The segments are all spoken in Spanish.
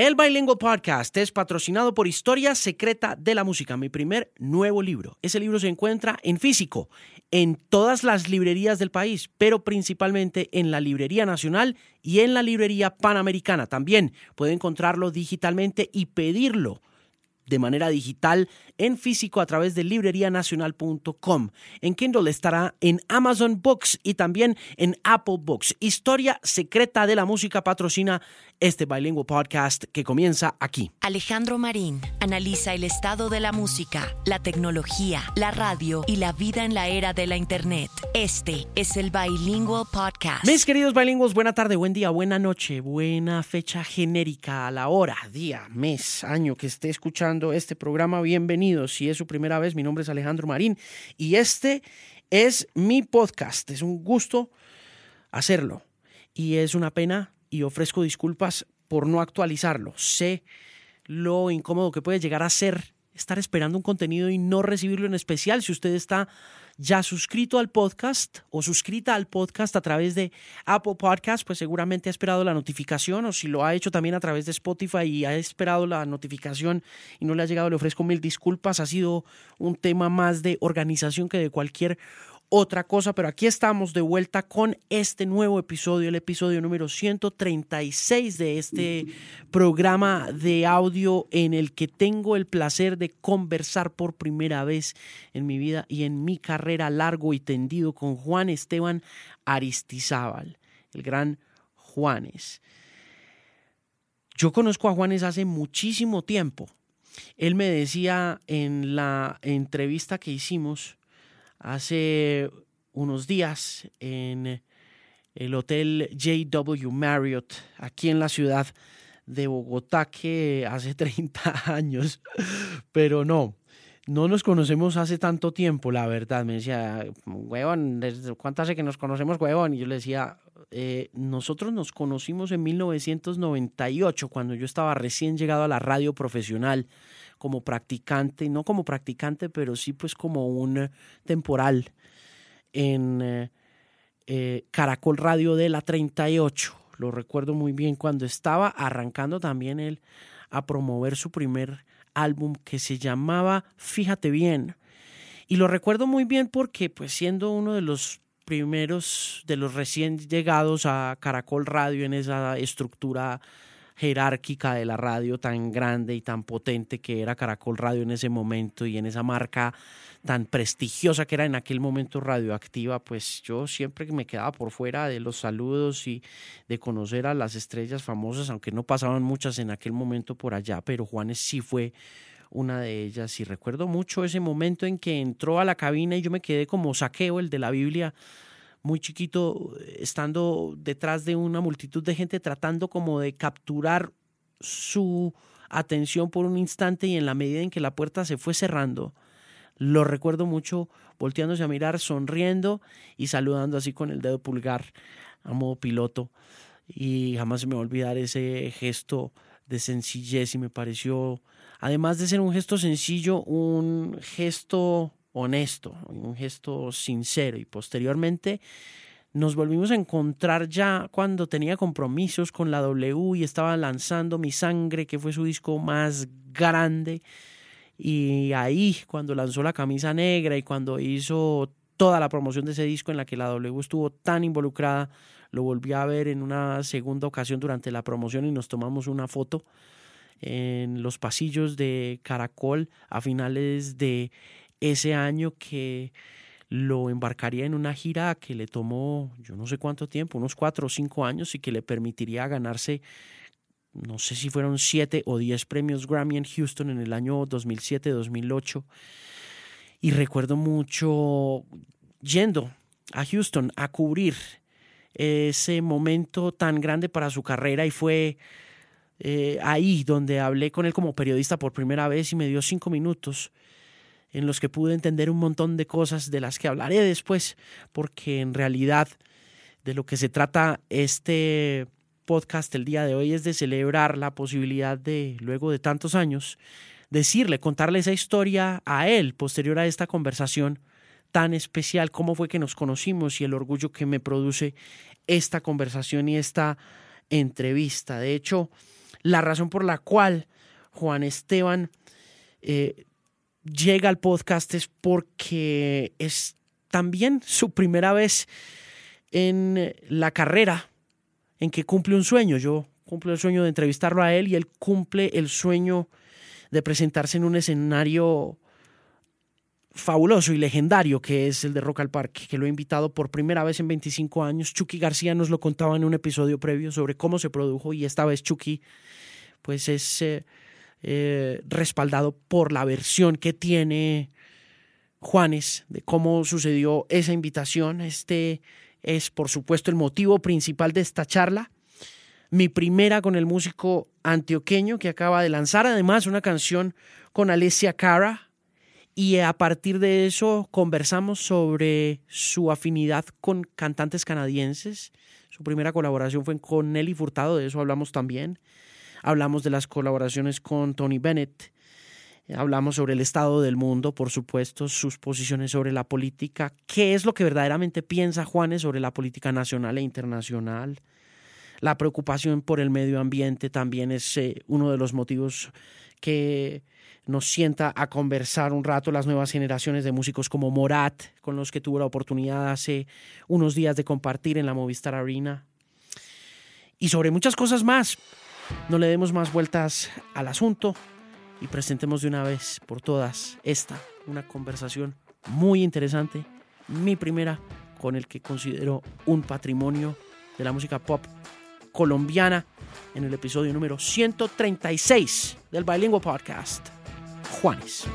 El Bilingual Podcast es patrocinado por Historia Secreta de la Música, mi primer nuevo libro. Ese libro se encuentra en físico, en todas las librerías del país, pero principalmente en la Librería Nacional y en la Librería Panamericana. También puede encontrarlo digitalmente y pedirlo de manera digital en físico a través de librerianacional.com. En Kindle estará en Amazon Books y también en Apple Books. Historia secreta de la música patrocina este bilingüe podcast que comienza aquí. Alejandro Marín analiza el estado de la música, la tecnología, la radio y la vida en la era de la Internet. Este es el Bilingual Podcast. Mis queridos bilingües, buena tarde, buen día, buena noche, buena fecha genérica a la hora, día, mes, año que esté escuchando este programa. Bienvenidos. Si es su primera vez, mi nombre es Alejandro Marín y este es mi podcast. Es un gusto hacerlo y es una pena y ofrezco disculpas por no actualizarlo. Sé lo incómodo que puede llegar a ser estar esperando un contenido y no recibirlo en especial si usted está ya suscrito al podcast o suscrita al podcast a través de Apple Podcast, pues seguramente ha esperado la notificación o si lo ha hecho también a través de Spotify y ha esperado la notificación y no le ha llegado, le ofrezco mil disculpas. Ha sido un tema más de organización que de cualquier otra cosa, pero aquí estamos de vuelta con este nuevo episodio, el episodio número 136 de este programa de audio en el que tengo el placer de conversar por primera vez en mi vida y en mi carrera largo y tendido con Juan Esteban Aristizábal, el gran Juanes. Yo conozco a Juanes hace muchísimo tiempo. Él me decía en la entrevista que hicimos, hace unos días en el Hotel JW Marriott, aquí en la ciudad de Bogotá, que hace 30 años, pero no, no nos conocemos hace tanto tiempo, la verdad. Me decía, huevón, ¿cuánto hace que nos conocemos, huevón? Y yo le decía, eh, nosotros nos conocimos en 1998, cuando yo estaba recién llegado a la radio profesional como practicante, no como practicante, pero sí pues como un temporal en eh, eh, Caracol Radio de la 38. Lo recuerdo muy bien cuando estaba arrancando también él a promover su primer álbum que se llamaba Fíjate bien. Y lo recuerdo muy bien porque pues siendo uno de los primeros, de los recién llegados a Caracol Radio en esa estructura jerárquica de la radio tan grande y tan potente que era Caracol Radio en ese momento y en esa marca tan prestigiosa que era en aquel momento radioactiva, pues yo siempre me quedaba por fuera de los saludos y de conocer a las estrellas famosas, aunque no pasaban muchas en aquel momento por allá, pero Juanes sí fue una de ellas. Y recuerdo mucho ese momento en que entró a la cabina y yo me quedé como saqueo, el de la Biblia, muy chiquito, estando detrás de una multitud de gente tratando como de capturar su atención por un instante y en la medida en que la puerta se fue cerrando, lo recuerdo mucho volteándose a mirar, sonriendo y saludando así con el dedo pulgar a modo piloto. Y jamás se me va a olvidar ese gesto de sencillez y me pareció, además de ser un gesto sencillo, un gesto honesto, un gesto sincero y posteriormente nos volvimos a encontrar ya cuando tenía compromisos con la W y estaba lanzando Mi Sangre, que fue su disco más grande. Y ahí, cuando lanzó la camisa negra y cuando hizo toda la promoción de ese disco en la que la W estuvo tan involucrada, lo volví a ver en una segunda ocasión durante la promoción y nos tomamos una foto en los pasillos de Caracol a finales de ese año que lo embarcaría en una gira que le tomó yo no sé cuánto tiempo, unos cuatro o cinco años y que le permitiría ganarse, no sé si fueron siete o diez premios Grammy en Houston en el año 2007-2008. Y recuerdo mucho yendo a Houston a cubrir ese momento tan grande para su carrera y fue eh, ahí donde hablé con él como periodista por primera vez y me dio cinco minutos en los que pude entender un montón de cosas de las que hablaré después, porque en realidad de lo que se trata este podcast el día de hoy es de celebrar la posibilidad de, luego de tantos años, decirle, contarle esa historia a él posterior a esta conversación tan especial, cómo fue que nos conocimos y el orgullo que me produce esta conversación y esta entrevista. De hecho, la razón por la cual Juan Esteban eh, llega al podcast es porque es también su primera vez en la carrera en que cumple un sueño. Yo cumplo el sueño de entrevistarlo a él y él cumple el sueño de presentarse en un escenario fabuloso y legendario que es el de Rock al Parque, que lo he invitado por primera vez en 25 años. Chucky García nos lo contaba en un episodio previo sobre cómo se produjo y esta vez Chucky pues es eh, eh, respaldado por la versión que tiene Juanes de cómo sucedió esa invitación. Este es por supuesto el motivo principal de esta charla. Mi primera con el músico antioqueño que acaba de lanzar además una canción con Alessia Cara, y a partir de eso conversamos sobre su afinidad con cantantes canadienses. Su primera colaboración fue con Nelly Furtado, de eso hablamos también. Hablamos de las colaboraciones con Tony Bennett. Hablamos sobre el estado del mundo, por supuesto, sus posiciones sobre la política, qué es lo que verdaderamente piensa Juanes sobre la política nacional e internacional. La preocupación por el medio ambiente también es eh, uno de los motivos que nos sienta a conversar un rato las nuevas generaciones de músicos como Morat, con los que tuve la oportunidad hace unos días de compartir en la Movistar Arena. Y sobre muchas cosas más. No le demos más vueltas al asunto y presentemos de una vez por todas esta, una conversación muy interesante, mi primera con el que considero un patrimonio de la música pop colombiana en el episodio número 136 del Bilingual Podcast. Juanes.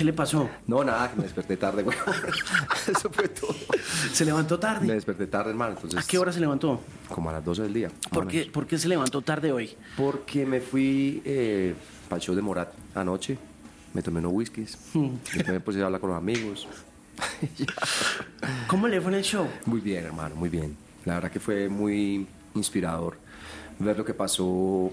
¿Qué le pasó? No, nada, que me desperté tarde, güey. Eso fue todo. ¿Se levantó tarde? Me desperté tarde, hermano. Entonces, ¿A qué hora se levantó? Como a las 12 del día. ¿Por qué, ¿Por qué se levantó tarde hoy? Porque me fui eh, para el show de Morat anoche. Me tomé unos whiskies. Hmm. Después me puse a hablar con los amigos. ¿Cómo le fue en el show? Muy bien, hermano, muy bien. La verdad que fue muy inspirador ver lo que pasó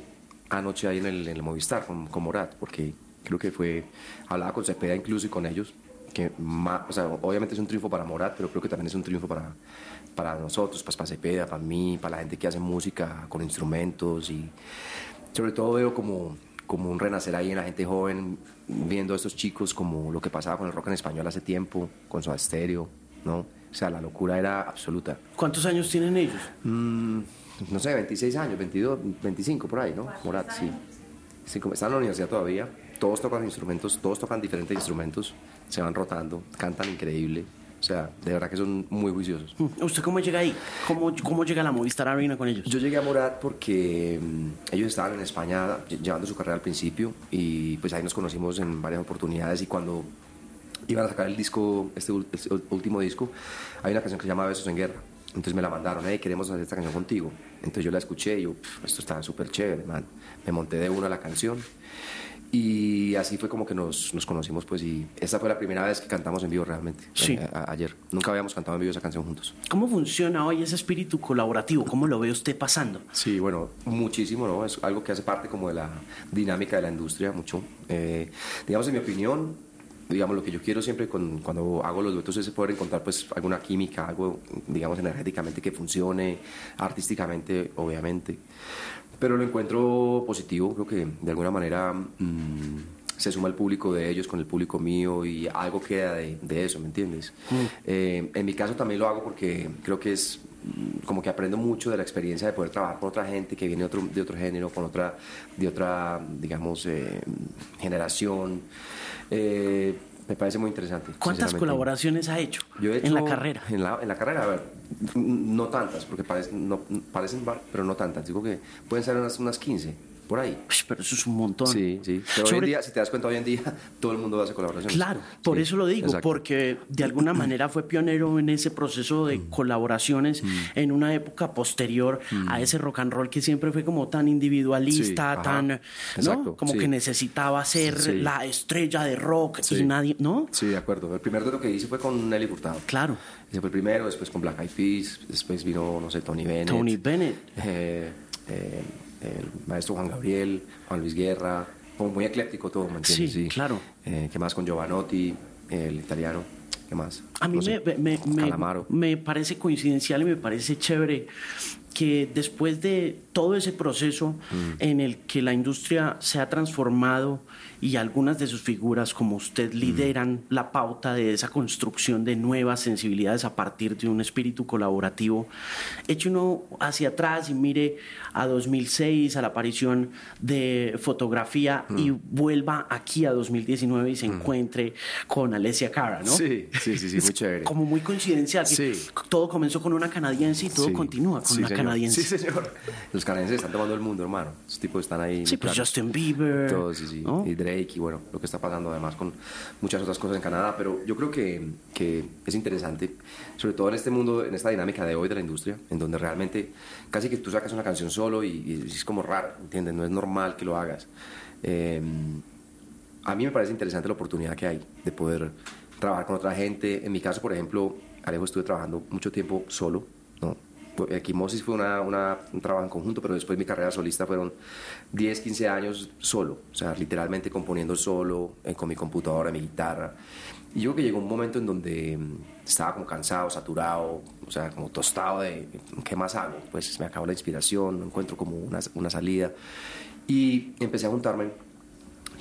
anoche ahí en el, en el Movistar con, con Morat, porque creo que fue, hablaba con Cepeda incluso y con ellos, que ma- o sea, obviamente es un triunfo para Morat, pero creo que también es un triunfo para, para nosotros, pues, para Cepeda, para mí, para la gente que hace música con instrumentos y sobre todo veo como, como un renacer ahí en la gente joven, viendo a estos chicos como lo que pasaba con el rock en español hace tiempo, con su estéreo, ¿no? O sea, la locura era absoluta. ¿Cuántos años tienen ellos? Mm, no sé, 26 años, 22, 25 por ahí, ¿no? Morat, sí. sí como están en la universidad todavía, todos tocan instrumentos, todos tocan diferentes instrumentos, se van rotando, cantan increíble. O sea, de verdad que son muy juiciosos. ¿Usted cómo llega ahí? ¿Cómo, cómo llega a la Movistar Arena con ellos? Yo llegué a Morat porque mm, ellos estaban en España lle- llevando su carrera al principio y pues ahí nos conocimos en varias oportunidades y cuando iban a sacar el disco, este, este último disco, hay una canción que se llama Besos en Guerra. Entonces me la mandaron, hey, queremos hacer esta canción contigo. Entonces yo la escuché y yo, "Pf, esto está súper chévere, man. Me monté de una la canción y así fue como que nos, nos conocimos, pues, y esta fue la primera vez que cantamos en vivo realmente, Sí. eh, a- ayer. Nunca habíamos cantado en vivo esa canción juntos. ¿Cómo funciona hoy ese espíritu colaborativo? ¿Cómo lo ve usted pasando? Sí, bueno, muchísimo, ¿no? Es algo que hace parte como de la dinámica de la industria, mucho. Eh, digamos, en mi opinión, digamos, lo que yo quiero siempre con- cuando hago los duetos es poder encontrar, pues, alguna química, algo, digamos, energéticamente que funcione, artísticamente, obviamente. Pero lo encuentro positivo, creo que de alguna manera mm, se suma el público de ellos con el público mío y algo queda de, de eso, ¿me entiendes? Eh, en mi caso también lo hago porque creo que es mm, como que aprendo mucho de la experiencia de poder trabajar con otra gente que viene de otro, de otro género, con otra, de otra, digamos, eh, generación. Eh, me parece muy interesante. ¿Cuántas colaboraciones ha hecho, Yo he en la hecho- carrera? En la, en la carrera, a ver, no tantas, porque parecen, no, parecen bar- pero no tantas. Digo que pueden ser unas, unas 15, por ahí. Uy, pero eso es un montón. Sí, sí. Pero hoy en día, si te das cuenta, hoy en día todo el mundo hace colaboraciones. Claro, por Sí, eso lo digo, exacto. porque de alguna manera fue pionero en ese proceso de Mm. colaboraciones en una época posterior a ese rock and roll que siempre fue como tan individualista, Sí, tan, ¿no? exacto, Como sí. que necesitaba ser la estrella de rock y nadie, ¿no? Sí, de acuerdo. El primer dueto que hice fue con Nelly Furtado. Claro, Ese fue el primero, después con Black Eyed Peas, después vino, no sé, Tony Bennett. Tony Bennett. eh, eh, el maestro Juan Gabriel, Juan Luis Guerra, como muy ecléctico todo, ¿me entiendes? Sí, claro. Eh, ¿Qué más con Giovanotti, el italiano? ¿Qué más? A mí me, me, parece coincidencial y me parece chévere que después de todo ese proceso mm. en el que la industria se ha transformado y algunas de sus figuras como usted mm. lideran la pauta de esa construcción de nuevas sensibilidades a partir de un espíritu colaborativo. Eche uno hacia atrás y mire a 2006, a la aparición de fotografía y mm. vuelva aquí a 2019 y se mm. encuentre con Alessia Cara, ¿no? Sí, sí, sí, muy chévere. Como muy coincidencial. Sí. Todo comenzó con una canadiense y todo continúa con una canadiense. Sí, señor. Los canadienses están tomando el mundo, hermano. Esos tipos están ahí. Sí, pues Justin Bieber. Todos, sí, sí y bueno, lo que está pasando además con muchas otras cosas en Canadá, pero yo creo que, que es interesante, sobre todo en este mundo, en esta dinámica de hoy de la industria, en donde realmente casi que tú sacas una canción solo y, es como raro, ¿entiendes? No es normal que lo hagas. Eh, a mí me parece interesante la oportunidad que hay de poder trabajar con otra gente. En mi caso, por ejemplo, Alejo estuve trabajando mucho tiempo solo, ¿no? Equimosis fue una, un trabajo en conjunto, pero después mi carrera solista fueron 10, 15 años solo, o sea, literalmente componiendo solo, eh, con mi computadora, mi guitarra. Y yo creo que llegó un momento en donde mm, estaba como cansado, saturado, o sea, como tostado de qué más hago. Pues me acabó la inspiración, no encuentro como una, una salida. Y empecé a juntarme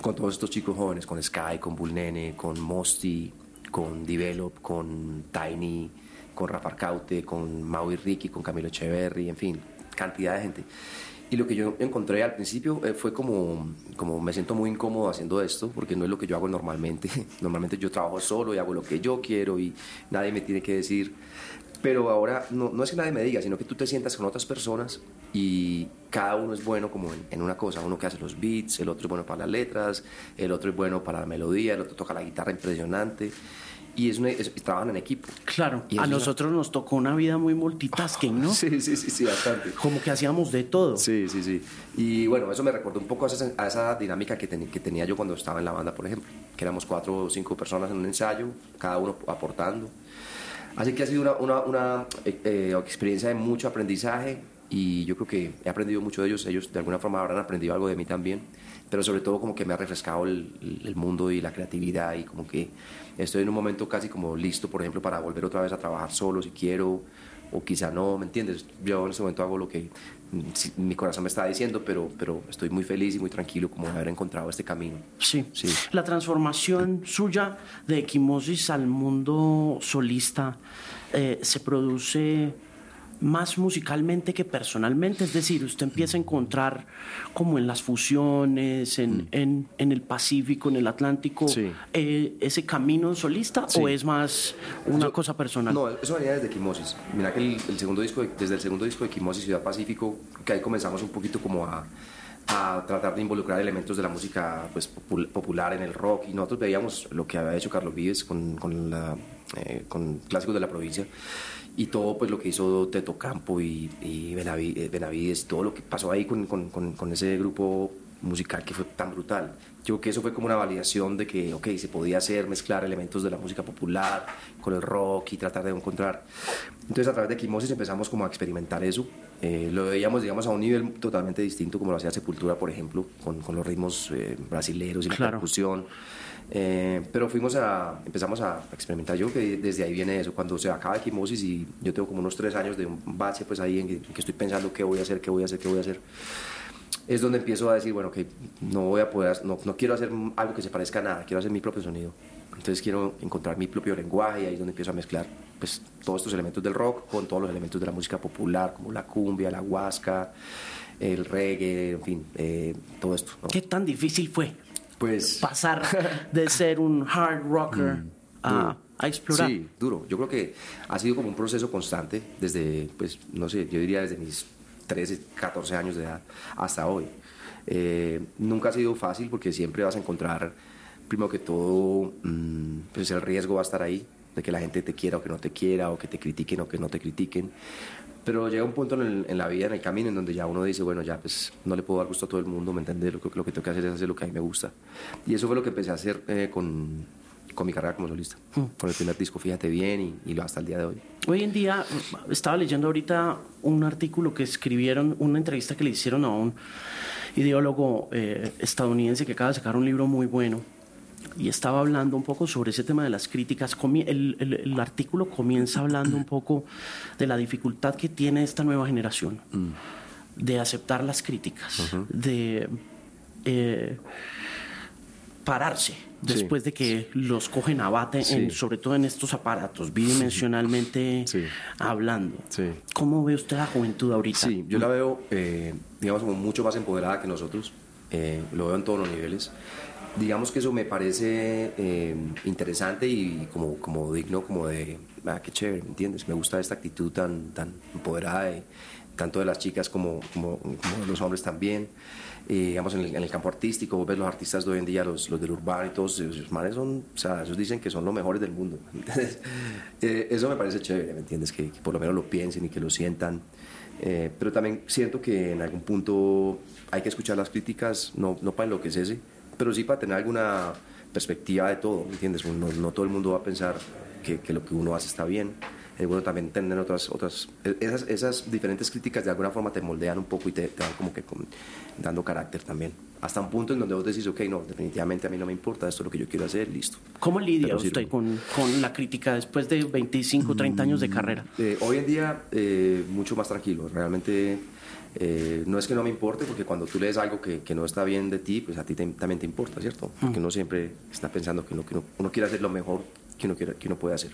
con todos estos chicos jóvenes, con Sky, con Bullnene, con Mosty, con Develop, con Tiny con Rafa Arcaute, con Maui Ricky, con Camilo Echeverry, en fin, cantidad de gente. Y lo que yo encontré al principio eh, fue como, como me siento muy incómodo haciendo esto, porque no es lo que yo hago normalmente. Normalmente yo trabajo solo y hago lo que yo quiero y nadie me tiene que decir. Pero ahora no, es que nadie me diga, sino que tú te sientas con otras personas y cada uno es bueno como en, una cosa. Uno que hace los beats, el otro es bueno para las letras, el otro es bueno para la melodía, el otro toca la guitarra impresionante y es, trabajan en equipo. Claro, a nosotros nos tocó una vida muy multitasking, ¿no? Sí, sí, sí, sí, bastante. Como que hacíamos de todo. Sí, sí, sí. Y bueno, eso me recordó un poco a esa, a esa dinámica que, que, tenía yo cuando estaba en la banda, por ejemplo, que éramos cuatro o cinco personas en un ensayo, cada uno aportando. Así que ha sido una, una, una eh, eh, experiencia de mucho aprendizaje y yo creo que he aprendido mucho de ellos, ellos de alguna forma habrán aprendido algo de mí también pero sobre todo como que me ha refrescado el, el, mundo y la creatividad y como que estoy en un momento casi como listo, por ejemplo, para volver otra vez a trabajar solo si quiero o quizá no, ¿me entiendes? Yo en ese momento hago lo que mi corazón me está diciendo, pero, pero estoy muy feliz y muy tranquilo como de haber encontrado este camino. Sí, sí. La transformación suya de equimosis al mundo solista eh, se produce más musicalmente que personalmente, es decir, usted empieza a encontrar como en las fusiones, en, mm. en, en el Pacífico, en el Atlántico, eh, ese camino solista o es más una cosa personal? No, eso venía desde Quimosis. Mira que el, segundo disco, desde el segundo disco de Quimosis Ciudad Pacífico, que ahí comenzamos un poquito como a, a tratar de involucrar elementos de la música pues, popular en el rock y nosotros veíamos lo que había hecho Carlos Vives con, con, la, eh, con clásicos de la provincia y todo pues lo que hizo Teto Campo y, y eh, Benavides, todo lo que pasó ahí con, con, con, ese grupo musical que fue tan brutal. Yo creo que eso fue como una validación de que, ok, se podía hacer, mezclar elementos de la música popular con el rock y tratar de encontrar. Entonces a través de Quimosis empezamos como a experimentar eso. Eh, lo veíamos, digamos, a un nivel totalmente distinto como lo hacía Sepultura, por ejemplo, con, con los ritmos eh, brasileros y la percusión. Eh, pero fuimos a, empezamos a experimentar. Yo que desde ahí viene eso. Cuando se acaba Equimosis y yo tengo como unos tres años de un bache, pues ahí en que, estoy pensando qué voy a hacer, qué voy a hacer, qué voy a hacer. Es donde empiezo a decir, bueno, que no voy a poder, no, no quiero hacer algo que se parezca a nada, quiero hacer mi propio sonido. Entonces quiero encontrar mi propio lenguaje y ahí es donde empiezo a mezclar pues, todos estos elementos del rock con todos los elementos de la música popular, como la cumbia, la huasca, el reggae, en fin, eh, todo esto. ¿Qué tan difícil fue pues pasar de ser un hard rocker mm, a, explorar. Sí, duro. Yo creo que ha sido como un proceso constante desde, pues, no sé, yo diría desde mis 13, 14 años de edad hasta hoy. Eh, nunca ha sido fácil porque siempre vas a encontrar, primero que todo, mm, pues el riesgo va a estar ahí, de que la gente te quiera o que no te quiera, o que te critiquen o que no te critiquen. Pero llega un punto en, la vida, en el camino, en donde ya uno dice, bueno, ya pues no le puedo dar gusto a todo el mundo, ¿me entiendes? Lo, lo que tengo que hacer es hacer lo que a mí me gusta. Y eso fue lo que empecé a hacer eh, con, con mi carrera como solista, mm. con el primer disco, fíjate bien, y, lo hasta el día de hoy. Hoy en día, estaba leyendo ahorita un artículo que escribieron, una entrevista que le hicieron a un ideólogo eh, estadounidense que acaba de sacar un libro muy bueno y estaba hablando un poco sobre ese tema de las críticas. El, el, artículo comienza hablando un poco de la dificultad que tiene esta nueva generación mm. de aceptar las críticas, de eh, pararse después de que los cogen a bate, sobre todo en estos aparatos, bidimensionalmente hablando. ¿Cómo ve usted la juventud ahorita? Sí, yo la veo, eh, digamos, como mucho más empoderada que nosotros. Eh, lo veo en todos los niveles. Digamos que eso me parece eh, interesante y como, como digno, como de, ah, qué chévere, ¿me entiendes? Me gusta esta actitud tan, tan empoderada, de, tanto de las chicas como, como, como de los hombres también digamos, en el, campo artístico, vos ves los artistas de hoy en día, los, los del urbano y todos, esos manes son, o sea, ellos dicen que son los mejores del mundo. Eh, eso me parece chévere, ¿me entiendes? Que, por lo menos lo piensen y que lo sientan. Eh, pero también siento que en algún punto hay que escuchar las críticas, no, no para enloquecerse, pero sí para tener alguna perspectiva de todo, ¿me entiendes? No, no todo el mundo va a pensar que, que lo que uno hace está bien es bueno también tener otras, otras esas, esas diferentes críticas de alguna forma te moldean un poco y te, te van como que dando carácter también. Hasta un punto en donde vos decís, ok, no, definitivamente a mí no me importa, esto es lo que yo quiero hacer, listo. ¿Cómo lidia usted con, con, la crítica después de 25, 30 años de mm, carrera? Eh, hoy en día, eh, mucho más tranquilo, realmente... Eh, no es que no me importe, porque cuando tú lees algo que, que no está bien de ti, pues a ti también te importa, ¿cierto? Porque mm. uno siempre está pensando que uno, que uno, quiere hacer lo mejor que uno, quiere, que uno puede hacer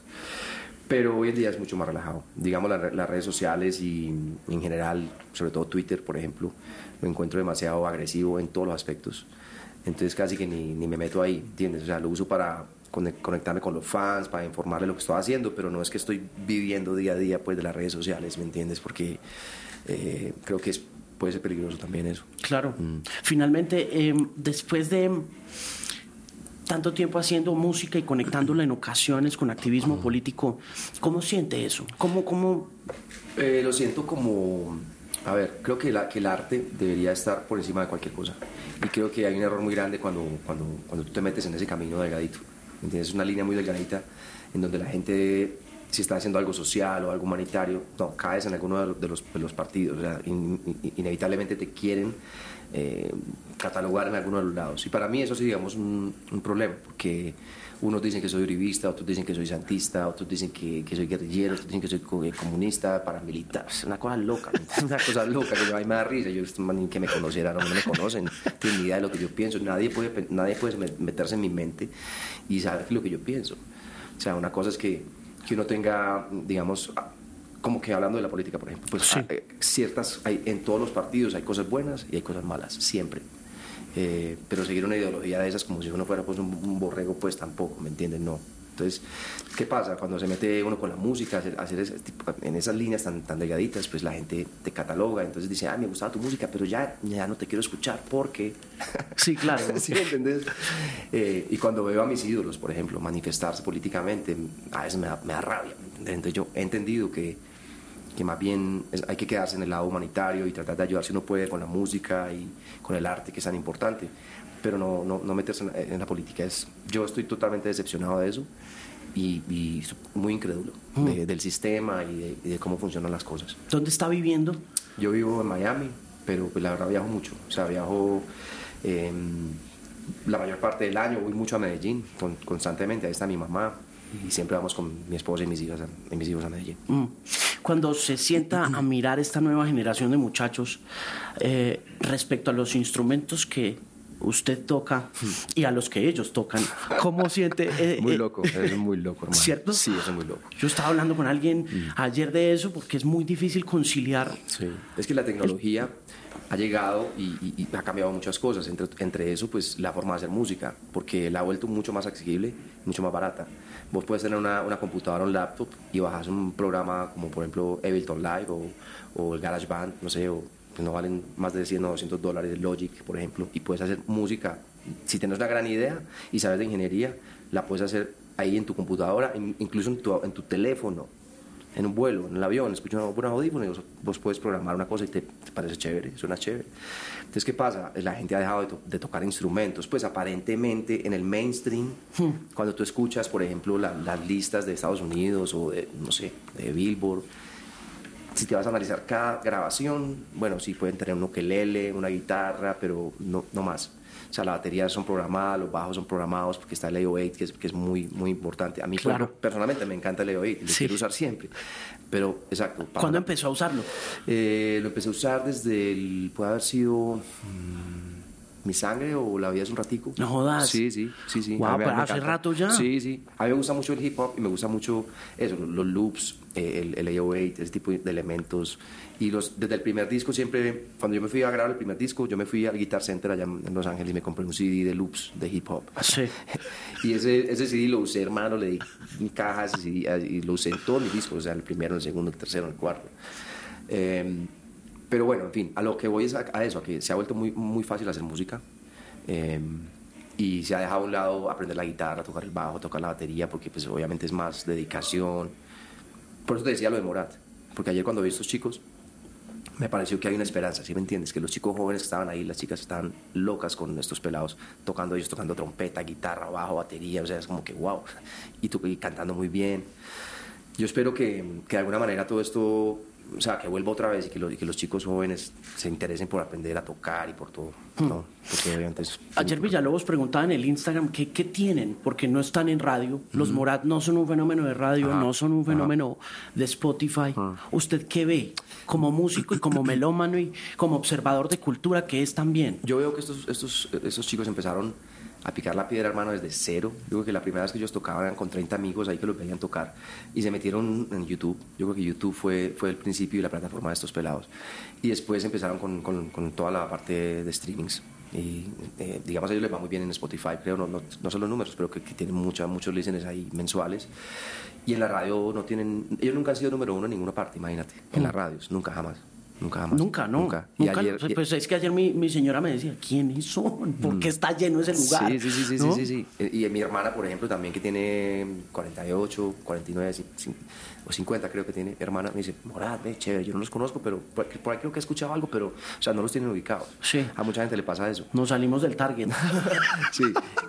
pero hoy en día es mucho más relajado. Digamos, las redes sociales y en general, sobre todo Twitter, por ejemplo, lo encuentro demasiado agresivo en todos los aspectos. Entonces casi que ni, ni me meto ahí, ¿entiendes? O sea, lo uso para conectarme con los fans, para informarles lo que estoy haciendo, pero no es que estoy viviendo día a día pues de las redes sociales, ¿me entiendes? Porque eh, creo que es, puede ser peligroso también eso. Claro. Mm. Finalmente, em, después de tanto tiempo haciendo música y conectándola en ocasiones con activismo político, ¿cómo siente eso? ¿Cómo, cómo... Eh, lo siento como... A ver, creo que, la, que el arte debería estar por encima de cualquier cosa. Y creo que hay un error muy grande cuando, cuando, cuando tú te metes en ese camino delgadito. Es una línea muy delgadita en donde la gente, si está haciendo algo social o algo humanitario, no, caes en alguno de los, de los, partidos. O sea, inevitablemente te quieren eh, catalogar en alguno de los lados. Y para mí eso sí, digamos, un, un problema, porque unos dicen que soy uribista, otros dicen que soy santista, otros dicen que, que soy guerrillero, otros dicen que soy eh, comunista, paramilitar. Es una cosa loca, una cosa loca que yo, a mí me da risa. Yo, ni que me conociera, no, me conocen, tienen ni idea de lo que yo pienso. Nadie puede, nadie puede meterse en mi mente y saber lo que yo pienso. O sea, una cosa es que, que uno tenga, digamos, como que hablando de la política, por ejemplo, pues eh, ciertas, hay, en todos los partidos hay cosas buenas y hay cosas malas, siempre. Eh, pero seguir una ideología de esas como si uno fuera pues un, borrego, pues tampoco, ¿me entienden? No. Entonces, ¿qué pasa? Cuando se mete uno con la música, hacer, hacer en esas líneas tan, tan delgaditas, pues la gente te cataloga, entonces dice, ah, me gustaba tu música, pero ya, ya no te quiero escuchar porque... Sí, claro. ¿Sí entiendes? Eh, y cuando veo a mis ídolos, por ejemplo, manifestarse políticamente, a veces me da, me da rabia. Entonces yo he entendido que que más bien hay que quedarse en el lado humanitario y tratar de ayudar si uno puede con la música y con el arte, que es tan importante, pero no, no, no meterse en, la política. Es, yo estoy totalmente decepcionado de eso y, muy incrédulo mm. del sistema y de, cómo funcionan las cosas. ¿Dónde está viviendo? Yo vivo en Miami, pero pues, la verdad viajo mucho, o sea, viajo... la mayor parte del año voy mucho a Medellín, constantemente, ahí está mi mamá, y siempre vamos con mi esposa y mis hijas y mis hijos a Medellín. Mm cuando se sienta a mirar esta nueva generación de muchachos eh, respecto a los instrumentos que usted toca y a los que ellos tocan, ¿cómo siente? Eh, muy eh, loco, es muy loco, hermano. ¿Cierto? Sí, es muy loco. Yo estaba hablando con alguien mm. ayer de eso porque es muy difícil conciliar. Sí, es que la tecnología ha llegado y, ha cambiado muchas cosas, entre, entre eso pues la forma de hacer música, porque la ha vuelto mucho más accesible, mucho más barata. Vos puedes tener una, una computadora o un laptop y bajas un programa como por ejemplo Ableton Live o, o el GarageBand, no sé, o que no valen más de 100 o 200 dólares, Logic, por ejemplo, y puedes hacer música. Si tienes una gran idea y sabes de ingeniería, la puedes hacer ahí en tu computadora, incluso en tu, en tu teléfono, en un vuelo, en el avión, escuchas un audífono y vos, vos, puedes programar una cosa y te, te, parece chévere, suena chévere. Entonces, ¿qué pasa? La gente ha dejado de, tocar instrumentos, pues aparentemente en el mainstream, hmm. cuando tú escuchas, por ejemplo, las listas de Estados Unidos o de, no sé, de Billboard, si te vas a analizar cada grabación, bueno, sí pueden tener un ukelele, una guitarra, pero no, no más. O sea, las baterías son programadas, los bajos son programados porque está el 808, que es, que es muy, muy importante. A mí Claro. personalmente me encanta el 808, lo Sí. quiero usar siempre. Pero, exacto. para- ¿Cuándo empezó a usarlo? eh, lo empecé a usar desde el. puede haber sido. mm, mi sangre o la vida es un ratico. No jodas. Sí, sí, sí, sí. Me- pero hace rato ya. Sí, sí. A mí me gusta mucho el hip hop y me gusta mucho eso, los, los loops, el, el 808, ese tipo de elementos. Y los, desde el primer disco siempre, cuando yo me fui a grabar el primer disco, yo me fui al Guitar Center allá en Los Ángeles y me compré un CD de loops de hip hop. Sí. Y ese, ese CD lo usé, hermano, le di cajas y, y lo usé en todos mis discos, o sea, el primero, el segundo, el tercero, el cuarto. Eh, pero bueno, en fin, a lo que voy es a, a eso, a que se ha vuelto muy, muy fácil hacer música. eh, y se ha dejado a un lado aprender la guitarra, tocar el bajo, tocar la batería, porque pues obviamente es más dedicación. Por eso te decía lo de Morat, porque ayer cuando vi a estos chicos, me pareció que hay una esperanza, ¿sí me entiendes? Que los chicos jóvenes estaban ahí, las chicas estaban locas con estos pelados, tocando ellos, tocando trompeta, guitarra, bajo, batería, o sea, es como que wow, y, tú- cantando muy bien. Yo espero que, que de alguna manera todo esto, o sea, que vuelva otra vez y que, lo- y que los chicos jóvenes se interesen por aprender a tocar y por todo, ¿no? Porque obviamente es... Ayer Villalobos preguntaba en el Instagram qué, qué tienen, porque no están en radio. Los Morat no son un fenómeno de radio, Ajá, no son un ajá. fenómeno de Spotify. ¿Usted qué ve como músico y como melómano y como observador de cultura que es también? Yo veo que estos, estos, estos chicos empezaron a picar la piedra, hermano, desde cero. Yo creo que la primera vez que ellos tocaban eran con 30 amigos ahí que los veían tocar y se metieron en YouTube. Yo creo que YouTube fue, fue el principio y la plataforma de estos pelados. Y después empezaron con, con, con toda la parte de streamings. Y eh, digamos, a ellos les va muy bien en Spotify, creo, no, no, no los números, pero que, que tienen mucha, muchos listeners ahí mensuales. Y en la radio no tienen, ellos nunca han sido número uno en ninguna parte, imagínate, en las radios, nunca jamás. Nunca jamás. Nunca, no. Nunca. Y Nunca, ayer- pues es que ayer mi, mi señora me decía, ¿quiénes son? ¿Por qué está lleno ese lugar? Sí, sí, sí, sí, ¿No? sí, sí, sí. Y mi hermana, por ejemplo, también que tiene 48, 49 cin- cin- o 50 creo que tiene, hermana, me dice, Morad, ve, chévere, yo no los conozco, pero por por ahí creo que he escuchado algo, pero, o sea, no los tienen ubicados. Sí. A mucha gente le pasa eso. Nos salimos del target. Sí,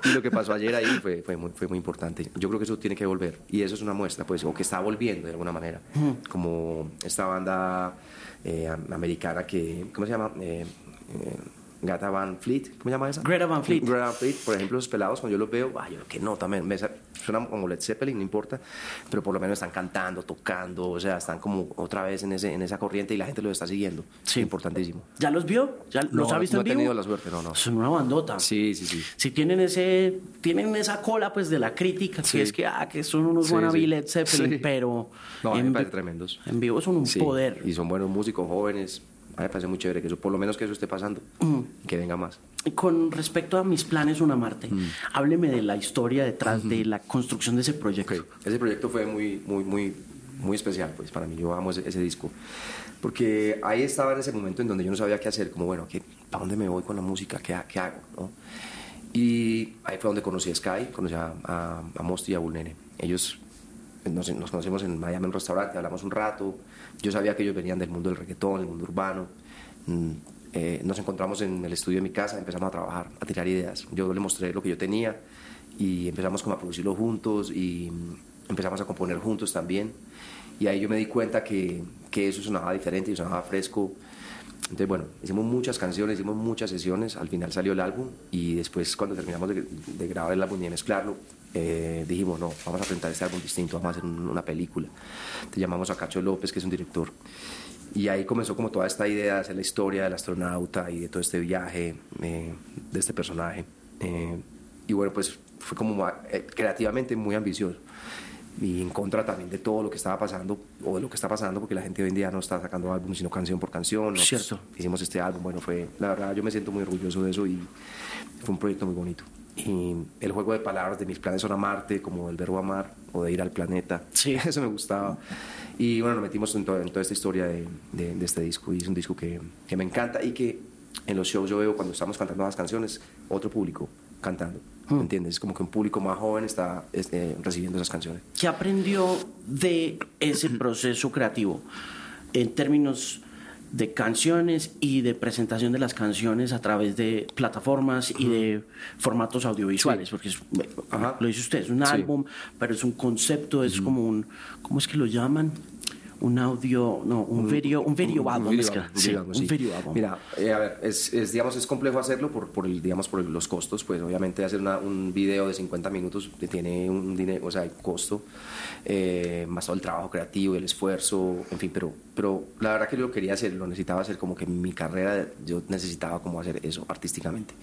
y lo que pasó ayer ahí fue, fue, muy, fue muy importante. Yo creo que eso tiene que volver. Y eso es una muestra, pues, o que está volviendo de alguna manera. Como esta banda eh, am- americana que, ¿cómo se llama? Eh, eh, Gata Van Fleet, ¿cómo se llama esa? Greta Van Fleet. Greta Van Fleet, por ejemplo, esos pelados, cuando yo los veo, ay, yo que no, también, me, suenan como Led Zeppelin, no importa, pero por lo menos están cantando, tocando, o sea, están como otra vez en, ese, en esa corriente y la gente los está siguiendo. Sí. Importantísimo. ¿Ya los vio? ¿Ya los No, ha visto no en he vivo? tenido la suerte, no, no. Son una bandota. Sí, sí, sí. Si tienen ese, tienen esa cola pues de la crítica, Sí. que es que, ah, que son unos Sí, wannabe sí. Led Zeppelin, pero No, me en, vi- tremendos. en vivo son un poder. Y son buenos músicos jóvenes. Me parece muy chévere que eso, por lo menos que eso esté pasando. y Que venga más. Con respecto a mis planes Una Marte, Mm. hábleme de la historia detrás de la construcción de ese proyecto. Ok, Ese proyecto fue muy, muy, muy, muy especial, pues para mí. Yo amo ese, ese disco. Porque ahí estaba en ese momento en donde yo no sabía qué hacer. Como, bueno, ¿qué, ¿para dónde me voy con la música? ¿Qué, qué hago? ¿no? Y ahí fue donde conocí a Sky, conocí a, a, a Mosti y a Bulnene. Ellos nos, nos conocimos en Miami en un restaurante, hablamos un rato. Yo sabía que ellos venían del mundo del reggaetón, del mundo urbano. Mm, eh, nos encontramos en el estudio de mi casa, empezamos a trabajar, a tirar ideas. Yo le mostré lo que yo tenía y empezamos como a producirlo juntos y mm, empezamos a componer juntos también. Y ahí yo me di cuenta que, que eso sonaba diferente y sonaba fresco. Entonces, bueno, hicimos muchas canciones, hicimos muchas sesiones, al final salió el álbum y después cuando terminamos de, de grabar el álbum y de mezclarlo, eh, dijimos, no, vamos a presentar este álbum distinto, vamos a hacer un- una película. Te llamamos a Cacho López, que es un director. Y ahí comenzó como toda esta idea de hacer la historia del astronauta y de todo este viaje eh, de este personaje. Eh, y bueno, pues fue como eh, creativamente muy ambicioso y en contra también de todo lo que estaba pasando o de lo que está pasando porque la gente hoy en día no está sacando álbum sino canción por canción Cierto. hicimos este álbum bueno fue la verdad yo me siento muy orgulloso de eso y fue un proyecto muy bonito y el juego de palabras de mis planes son amarte como el verbo amar o de ir al planeta. Sí. eso me gustaba. Y bueno nos metimos en, en toda esta historia de, de- de este disco y es un disco que, que me encanta y que en los shows yo veo cuando estamos cantando las canciones otro público cantando ¿me entiendes? Es como que un público más joven está este, recibiendo esas canciones. ¿Qué aprendió de ese proceso creativo en términos de canciones y de presentación de las canciones a través de plataformas y de formatos audiovisuales? Porque es- Ajá. lo dice usted, es un Sí. álbum, pero es un concepto, es como un, ¿cómo es que lo llaman? Un audio, no, un, video, un video álbum. Un video, álbum, Mira, eh, a ver, es, digamos, es complejo hacerlo por, por, el, digamos, por los costos, pues obviamente hacer un video de 50 minutos tiene un dinero, o sea, hay costo, eh, más todo el trabajo creativo, el esfuerzo, en fin, pero, pero la verdad que lo quería hacer, lo necesitaba hacer como que mi carrera, yo necesitaba como hacer eso artísticamente.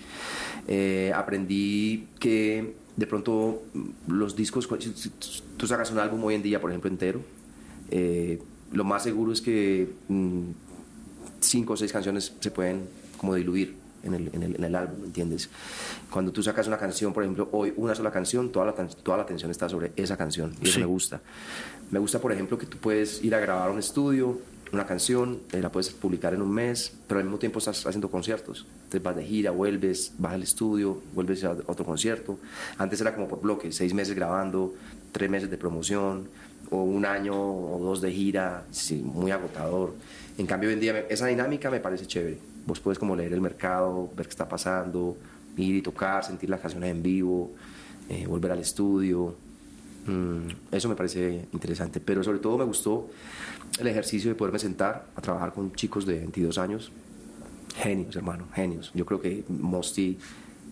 Eh, aprendí que de pronto los discos, tú sacas un álbum hoy en día, por ejemplo, entero, eh, lo más seguro es que mm, cinco o seis canciones se pueden como diluir en el, en el, álbum, ¿entiendes? Cuando tú sacas una canción, por ejemplo, hoy una sola canción, toda la, toda la atención está sobre esa canción y eso me gusta. Me gusta, por ejemplo, que tú puedes ir a grabar a un estudio, una canción, eh, la puedes publicar en un mes, pero al mismo tiempo estás haciendo conciertos. Entonces vas de gira, vuelves, vas al estudio, vuelves a otro concierto. Antes era como por bloques, seis meses grabando, tres meses de promoción, o un año o dos de gira, sí, muy agotador. En cambio, hoy en día esa dinámica me parece chévere. Vos puedes como leer el mercado, ver qué está pasando, ir y tocar, sentir las canciones en vivo, eh, volver al estudio. Mm, eso me parece interesante, pero sobre todo me gustó el ejercicio de poderme sentar a trabajar con chicos de 22 años. Genios, hermano, genios. Yo creo que Mosti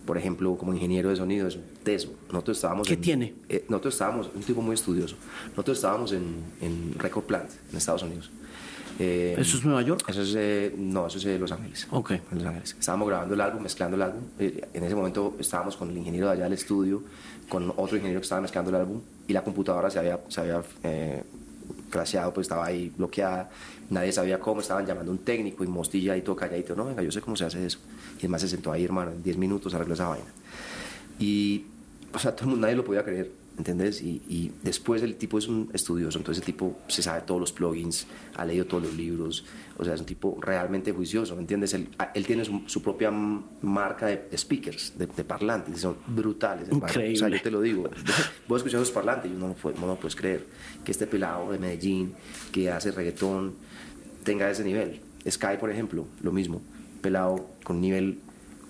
por ejemplo, como ingeniero de sonido, es teso. Nosotros estábamos ¿Qué tiene? Eh, nosotros estábamos, un tipo muy estudioso, nosotros estábamos en, en Record Plant, en Estados Unidos. Eh, ¿Eso es Nueva York? Eso es, eh, no, eso es Los Ángeles. Ok. En Los Ángeles. Estábamos grabando el álbum, mezclando el álbum. en ese momento estábamos con el ingeniero de allá del estudio, con otro ingeniero que estaba mezclando el álbum, y la computadora se había, se había crasheado, pues estaba ahí bloqueada, nadie sabía cómo, estaban llamando a un técnico y Mostilla ahí todo calladito, no, venga, yo sé cómo se hace eso. Y además se sentó ahí, hermano, en 10 minutos arregló esa vaina. Y, o sea, todo el mundo, nadie lo podía creer, ¿entendés? Y, y, después el tipo es un estudioso, entonces el tipo se sabe todos los plugins, ha leído todos los libros, o sea, es un tipo realmente juicioso, ¿me entiendes? Él, él tiene su, propia marca de, speakers, de, parlantes, son brutales. Increíble. O sea, yo te lo digo, vos escuchas los parlantes y no, no lo puedes creer, que este pelado de Medellín, que hace reggaetón, tenga ese nivel. Sky, por ejemplo, lo mismo, pelado con nivel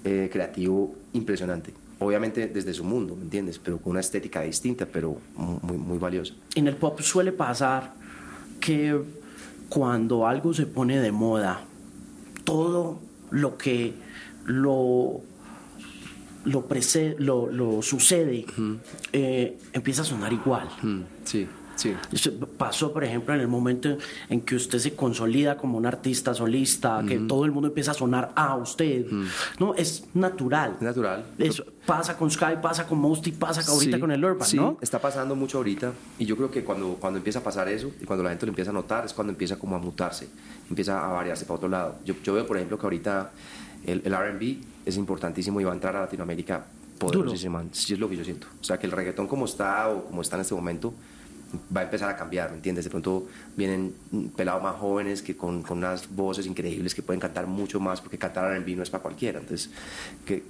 eh, creativo impresionante. Obviamente desde su mundo, ¿me entiendes? Pero con una estética distinta, pero muy, muy valiosa. En el pop suele pasar que cuando algo se pone de moda, todo lo que lo lo, lo, lo sucede eh, empieza a sonar igual. Sí. Sí. Pasó, por ejemplo, en el momento en que usted se consolida como un artista solista, que todo el mundo empieza a sonar a usted. No, es natural. natural. Eso pasa con Sky, pasa con Mosty, pasa ahorita con el Urban, sí, ¿no? está pasando mucho ahorita. Y yo creo que cuando, cuando empieza a pasar eso y cuando la gente lo empieza a notar, es cuando empieza como a mutarse, empieza a variarse para otro lado. Yo, yo veo, por ejemplo, que ahorita el, el RB es importantísimo y va a entrar a Latinoamérica poderosísimo. Sí, es lo que yo siento. O sea, que el reggaetón como está o como está en este momento va a empezar a cambiar, ¿me entiendes? De pronto vienen pelados más jóvenes que con, con unas voces increíbles que pueden cantar mucho más, porque cantar en vino es para cualquiera. Entonces, que,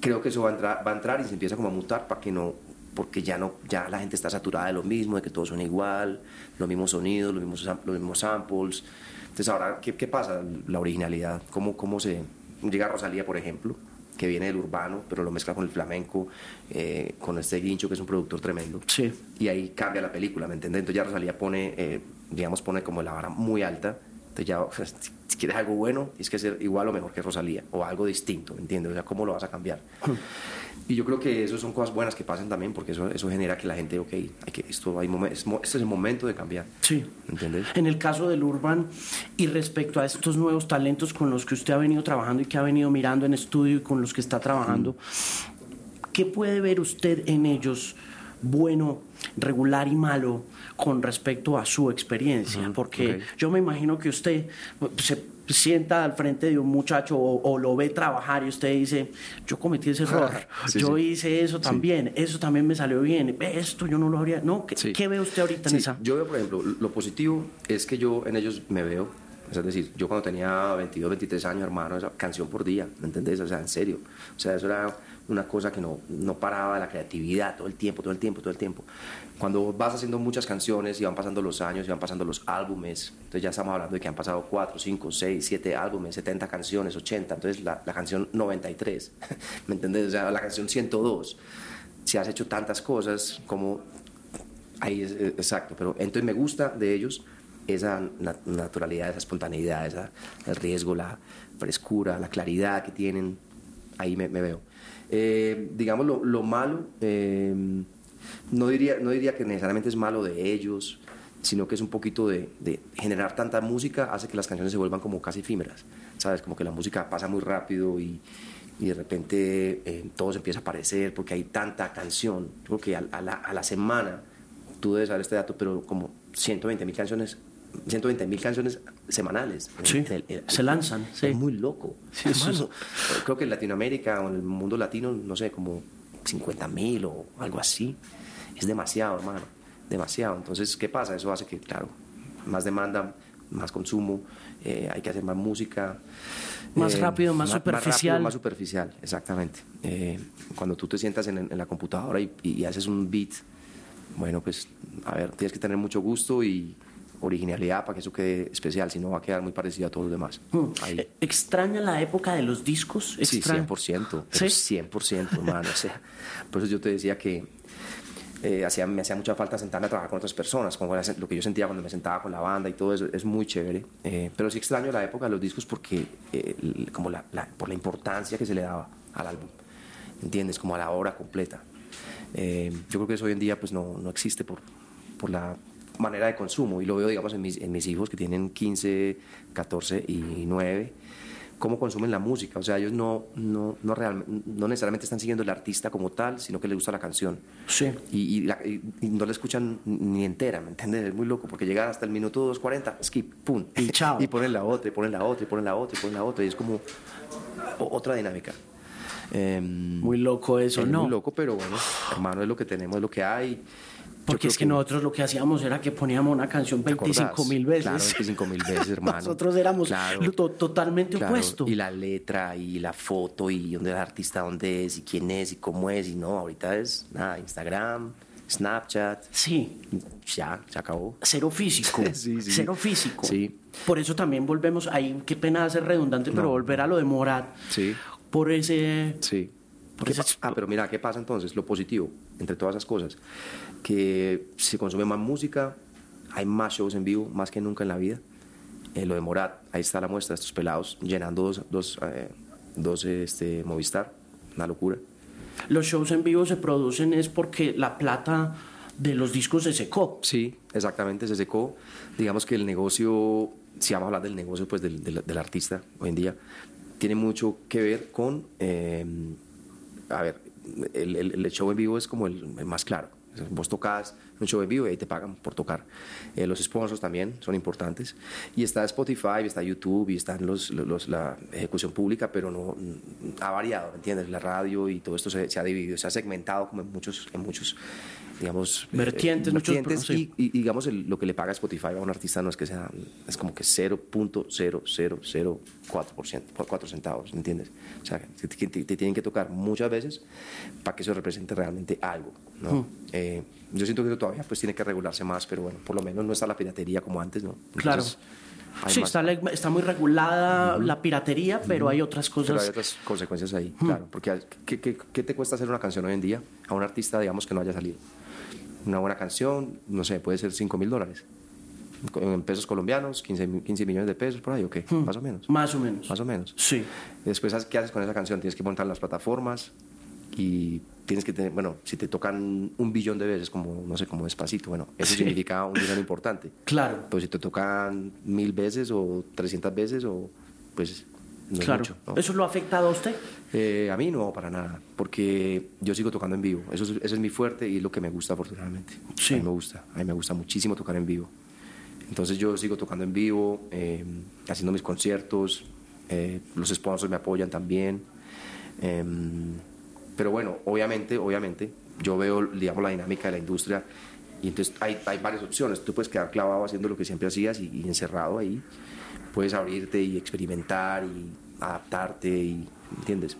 creo que eso va a, entrar, va a entrar y se empieza como a mutar para que no, porque ya, no, ya la gente está saturada de lo mismo, de que todo suena igual, los mismos sonidos, los mismos, los mismos samples. Entonces, ahora, ¿qué, qué pasa? La originalidad, ¿cómo, cómo se llega Rosalía, por ejemplo? Que viene del urbano, pero lo mezcla con el flamenco, eh, con este Guincho, que es un productor tremendo. Sí. Y ahí cambia la película, ¿me entiendes? Entonces ya Rosalía pone, eh, digamos, pone como la vara muy alta. Entonces ya, si quieres algo bueno, tienes que ser igual o mejor que Rosalía, o algo distinto, ¿me entiendes? O sea, ¿cómo lo vas a cambiar? Hmm. Y yo creo que eso son cosas buenas que pasan también, porque eso, eso genera que la gente, ok, hay que, esto hay este es el momento de cambiar. Sí. ¿Entiendes? En el caso del Urban, y respecto a estos nuevos talentos con los que usted ha venido trabajando y que ha venido mirando en estudio y con los que está trabajando, ¿qué puede ver usted en ellos bueno, regular y malo con respecto a su experiencia? Porque yo me imagino que usted se sienta al frente de un muchacho o, lo ve trabajar y usted dice, yo cometí ese error, yo hice eso también, eso también me salió bien, esto yo no lo habría, no, ¿qué, ve usted ahorita en esa? Yo veo, por ejemplo, lo positivo es que yo en ellos me veo, es decir, yo cuando tenía 22, 23 años, hermano, esa canción por día, ¿me entendés? O sea, en serio, o sea, eso era una cosa que no, no paraba la creatividad todo el tiempo, todo el tiempo, todo el tiempo. Cuando vas haciendo muchas canciones y van pasando los años y van pasando los álbumes, entonces ya estamos hablando de que han pasado 4, 5, 6, 7 álbumes, 70 canciones, 80, entonces la, la canción 93, ¿me entendés? O sea, la canción 102, si has hecho tantas cosas como... Ahí es exacto, pero entonces me gusta de ellos esa naturalidad, esa espontaneidad, esa, el riesgo, la frescura, la claridad que tienen, ahí me, veo. Eh, digamos, lo, malo, eh, no, diría, no diría que necesariamente es malo de ellos, sino que es un poquito de, generar tanta música hace que las canciones se vuelvan como casi efímeras, ¿sabes? Como que la música pasa muy rápido y, de repente eh, todo se empieza a aparecer porque hay tanta canción. Yo creo que a, la, a la semana, tú debes saber este dato, pero como 120 mil canciones 120 mil canciones semanales. Sí, se lanzan. Sí. Es muy loco. Creo que en Latinoamérica o en el mundo latino, no sé, como 50 mil o algo así. Es demasiado, hermano. Demasiado. Entonces, ¿qué pasa? Eso hace que, claro, más demanda, más consumo, eh, hay que hacer más música. Más eh, rápido, más, superficial. Más, superficial, exactamente. Eh, cuando tú te sientas en, la computadora y, y haces un beat, bueno, pues, a ver, tienes que tener mucho gusto y originalidad para que eso quede especial, si no va a quedar muy parecido a todos los demás. Hmm. Eh, ¿Extraña la época de los discos? Sí, 100%, ¿Sí? 100%, hermano. o sea, por eso yo te decía que eh, hacía, me hacía mucha falta sentarme a trabajar con otras personas, como lo que yo sentía cuando me sentaba con la banda y todo eso, es muy chévere. Eh, pero sí extraño la época de los discos porque, como la, por la importancia que se le daba al álbum, ¿entiendes? Como a la obra completa. yo creo que eso hoy en día pues no, no existe por, por la manera de consumo y lo veo, digamos, en mis, en mis hijos que tienen 15, 14 y 9 cómo consumen la música. O sea, ellos no, no, no, no necesariamente están siguiendo el artista como tal, sino que les gusta la canción. Sí. Y, no la escuchan ni entera, ¿me entiendes? Es muy loco, porque llegan hasta el minuto 2.40, skip, pum. Y chao. Y ponen la otra, y ponen la otra, y ponen la otra, y ponen la otra. Y es como otra dinámica. Em, muy loco eso, ¿no? Muy loco, pero bueno, hermano, es lo que tenemos, es lo que hay. Porque es que, nosotros lo que hacíamos era que poníamos una canción 25 mil veces. Claro, 25 mil veces, hermano. nosotros éramos totalmente opuestos. Y la letra, y la foto, y dónde el artista, dónde es, y quién es, y cómo es. Y no, ahorita es nada, Instagram, Snapchat. Sí. Ya, se acabó. Cero físico. sí, sí. Cero físico. Sí. Por eso también volvemos, ahí qué pena ser redundante, pero volver a lo de Morat. Sí. Por ese... Sí. Ah, pero mira, ¿qué pasa entonces? Lo positivo, entre todas esas cosas, que se consume más música, hay más shows en vivo, más que nunca en la vida. Eh, lo de Morat, ahí está la muestra, estos pelados llenando dos, dos, eh, dos este, Movistar, una locura. Los shows en vivo se producen es porque la plata de los discos se secó. Sí, exactamente, se secó. Digamos que el negocio, si vamos a hablar del negocio pues, del, del, artista hoy en día, tiene mucho que ver con... Eh, a ver, el, el, show en vivo es como el, más claro. Vos tocas un show en vivo y ahí te pagan por tocar. Eh, los sponsors también son importantes. Y está Spotify, está YouTube y están los, los, la ejecución pública, pero no ha variado, ¿me entiendes? La radio y todo esto se, se, ha dividido, se ha segmentado como en muchos, en muchos digamos, eh, vertientes, vertientes y, digamos lo que le paga Spotify a un artista no es que sea, es como que 0.0004%, 4 centavos, ¿entiendes? O sea, te, te, tienen que tocar muchas veces para que eso represente realmente algo, ¿no? Hmm. Eh, yo siento que eso todavía pues tiene que regularse más, pero bueno, por lo menos no está la piratería como antes, ¿no? claro. Sí, está, está, muy regulada la piratería, pero hay otras cosas. Pero hay otras consecuencias ahí, claro. Porque ¿qué, ¿qué, qué, te cuesta hacer una canción hoy en día a un artista, digamos, que no haya salido? una buena canción, no sé, puede ser 5 mil dólares. En pesos colombianos, 15, 15 millones de pesos por ahí, ¿o qué? Hmm. Más o menos. Más o menos. Más o menos. Sí. Después, ¿qué haces con esa canción? Tienes que montar las plataformas y tienes que tener, bueno, si te tocan un billón de veces, como, no sé, como despacito, bueno, eso significa un dinero importante. Claro. Pero si te tocan mil veces o 300 veces, o pues claro. ¿Eso lo ha afectado a usted? Eh, a mí no, para nada, porque yo sigo tocando en vivo. Eso es, ese es mi fuerte y es lo que me gusta, afortunadamente. Sí. A mí me gusta, a mí me gusta muchísimo tocar en vivo. Entonces yo sigo tocando en vivo, eh, haciendo mis conciertos, eh, los sponsors me apoyan también. Pero bueno, obviamente, obviamente, yo veo, digamos, la dinámica de la industria y entonces hay, hay varias opciones. Tú puedes quedar clavado haciendo lo que siempre hacías y encerrado ahí puedes abrirte y experimentar y adaptarte, y, ¿entiendes?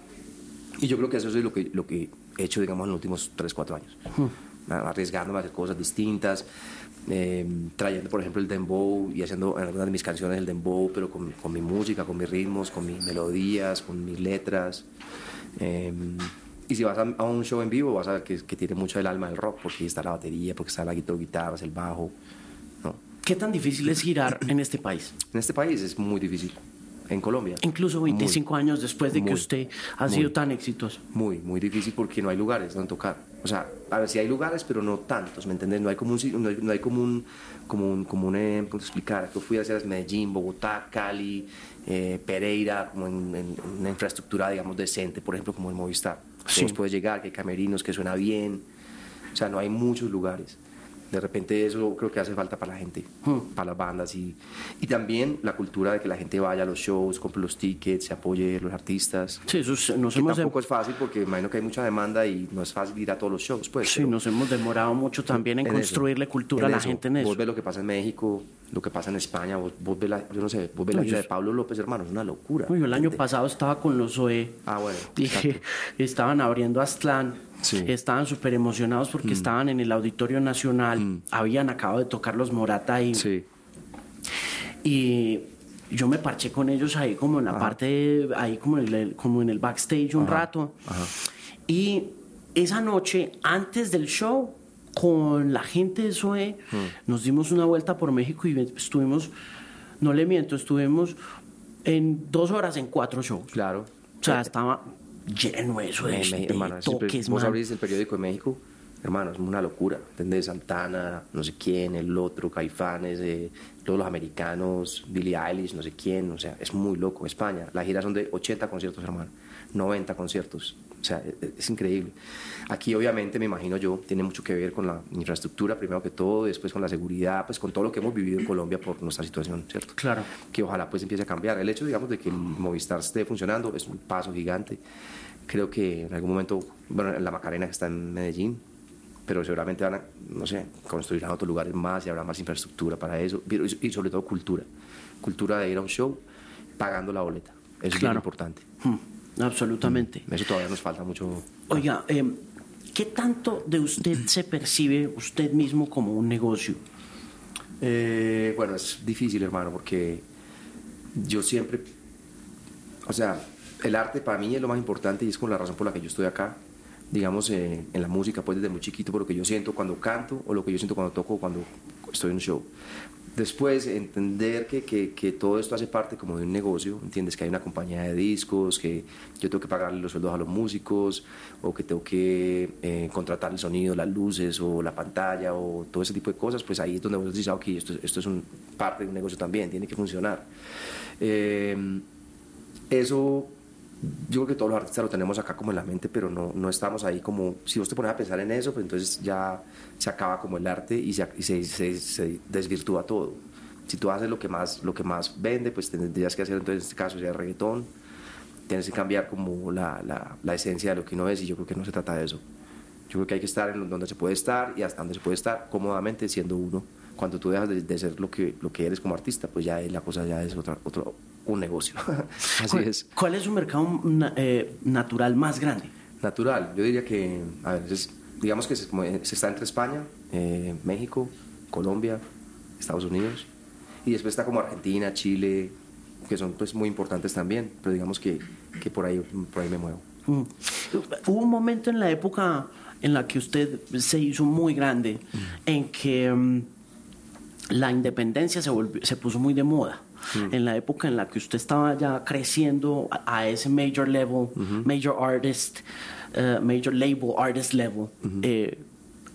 Y yo creo que eso es lo que, lo que he hecho, digamos, en los últimos 3, 4 años. Arriesgándome a hacer cosas distintas, eh, trayendo, por ejemplo, el dembow y haciendo en algunas de mis canciones el dembow, pero con, con mi música, con mis ritmos, con mis melodías, con mis letras. Eh, y si vas a, un show en vivo, vas a ver que, que, tiene mucho el alma del rock, porque está la batería, porque está la guitarra, el bajo. ¿no? ¿Qué tan difícil es girar en este país? En este país es muy difícil. En Colombia. Incluso 25 años después de que usted ha sido tan exitoso. Muy, muy difícil porque no hay lugares donde tocar. O sea, a ver, si hay lugares, pero no tantos, ¿me entiendes? No hay como un, no hay, no hay como un, como un, como un eh, ¿cómo te explicar? Yo fui hacia Medellín, Bogotá, Cali, eh, Pereira, como en, una infraestructura, digamos, decente, por ejemplo, como en Movistar. Sí. puedes llegar, que hay camerinos, que suena bien. O sea, no hay muchos lugares de repente eso creo que hace falta para la gente, hmm. para las bandas y, y también la cultura de que la gente vaya a los shows, compre los tickets, se apoye a los artistas. Sí, eso nos que tampoco es fácil porque imagino que hay mucha demanda y no es fácil ir a todos los shows. Pues, sí, nos hemos demorado mucho también en, construirle cultura a la gente en eso. Vos ves lo que pasa en México, lo que pasa en España, vos, ves la, yo no sé, vos ves la vida de Pablo López, hermano, es una locura. Uy, el año pasado estaba con los OE. Ah, bueno. Dije, estaban abriendo Aztlán Estaban súper emocionados porque mm. estaban en el Auditorio Nacional, mm. habían acabado de tocar los Morata ahí. Y yo me parché con ellos ahí como en la parte, ahí como en, el, como en el backstage un rato. Y esa noche, antes del show, con la gente de SOE, mm. nos dimos una vuelta por México y estuvimos, no le miento, estuvimos en dos horas en cuatro shows. Claro. O sea, estaba lleno eso de, de, hermano, toques, Vos abrís el periódico de México, hermano, es una locura, ¿entendés? Santana, no sé quién, el otro, Caifanes, eh, todos los americanos, Billie Eilish, no sé quién, o sea, es muy loco. España, las giras son de 80 conciertos, hermano, 90 conciertos, o sea, es, e, es, increíble. Aquí, obviamente, me imagino yo, tiene mucho que ver con la infraestructura, primero que todo, después con la seguridad, pues con todo lo que hemos vivido en Colombia por nuestra situación, ¿cierto? Claro. Que ojalá pues empiece a cambiar. El hecho, digamos, de que Movistar esté funcionando es un paso gigante. Creo que en algún momento, bueno, la Macarena que está en Medellín, pero seguramente van a, no sé, construirán otros lugares más y habrá más infraestructura para eso, y sobre todo cultura. Cultura de ir a un show pagando la boleta. Eso es muy importante. Hmm, absolutamente. Eso todavía nos falta mucho. Oiga, eh, ¿qué tanto de usted se percibe usted mismo como un negocio? Eh, bueno, es difícil, hermano, porque yo siempre, o sea, el arte para mí es lo más importante y es con la razón por la que yo estoy acá, digamos, eh, en la música, pues desde muy chiquito, por lo que yo siento cuando canto o lo que yo siento cuando toco o cuando estoy en un show. Después, entender que, que, que, todo esto hace parte como de un negocio, entiendes que hay una compañía de discos, que yo tengo que pagarle los sueldos a los músicos, o que tengo que eh, contratar el sonido, las luces, o la pantalla, o todo ese tipo de cosas, pues ahí es donde vos decís, ah, ok, esto, esto es un, parte de un negocio también, tiene que funcionar. Eh, eso yo creo que todos los artistas lo tenemos acá como en la mente, pero no, no estamos ahí como, si vos te pones a pensar en eso, pues entonces ya se acaba como el arte y se, desvirtúa todo. Si tú haces lo que más, lo que más vende, pues tendrías que hacer entonces en este caso ya reggaetón, tienes que cambiar como la, la, esencia de lo que uno es y yo creo que no se trata de eso. Yo creo que hay que estar en donde se puede estar y hasta donde se puede estar cómodamente siendo uno. Cuando tú dejas de, ser lo que, lo que eres como artista, pues ya la cosa ya es otra, un negocio. Así ¿Cuál, es. ¿Cuál es su mercado eh, natural más grande? Natural, yo diría que, a ver, digamos que se, se, está entre España, eh, México, Colombia, Estados Unidos, y después está como Argentina, Chile, que son pues muy importantes también, pero digamos que, que por, ahí, por ahí me muevo. Mm. Hubo un momento en la época en la que usted se hizo muy grande, mm. en que um, la independencia se, volvió, se puso muy de moda. Mm. en la época en la que usted estaba ya creciendo a, ese major level, major artist, uh, major label artist level, eh,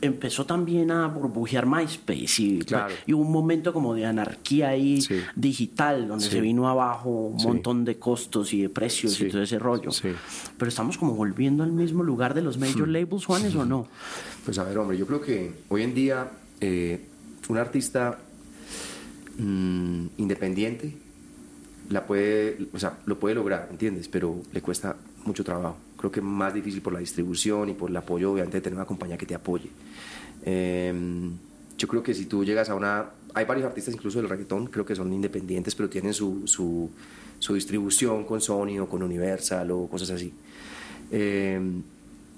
empezó también a burbujear MySpace y, y, un momento como de anarquía ahí digital, donde se vino abajo un montón de costos y de precios y todo ese rollo. Pero estamos como volviendo al mismo lugar de los major labels, Juanes, ¿o no? Pues a ver, hombre, yo creo que hoy en día eh, un artista Mm, independiente, la puede, o sea, lo puede lograr, ¿entiendes? Pero le cuesta mucho trabajo. Creo que más difícil por la distribución y por el apoyo, obviamente, de tener una compañía que te apoye. Em, yo creo que si tú llegas a una... Hay varios artistas incluso del reggaetón, creo que son independientes, pero tienen su, su, su distribución con Sony o con Universal o cosas así. Em,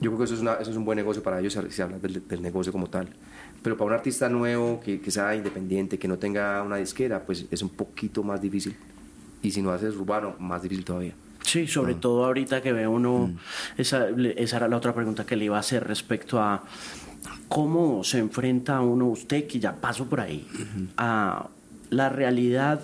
yo creo que eso es, una, eso es un buen negocio para ellos si hablas del, del negocio como tal. Pero para un artista nuevo, que, que, sea independiente, que no tenga una disquera, pues es un poquito más difícil. Y si no haces urbano, más difícil todavía. Sí, sobre ah. todo ahorita que ve uno, mm. esa, esa era la otra pregunta que le iba a hacer respecto a ¿cómo se enfrenta uno, usted que ya pasó por ahí, a la realidad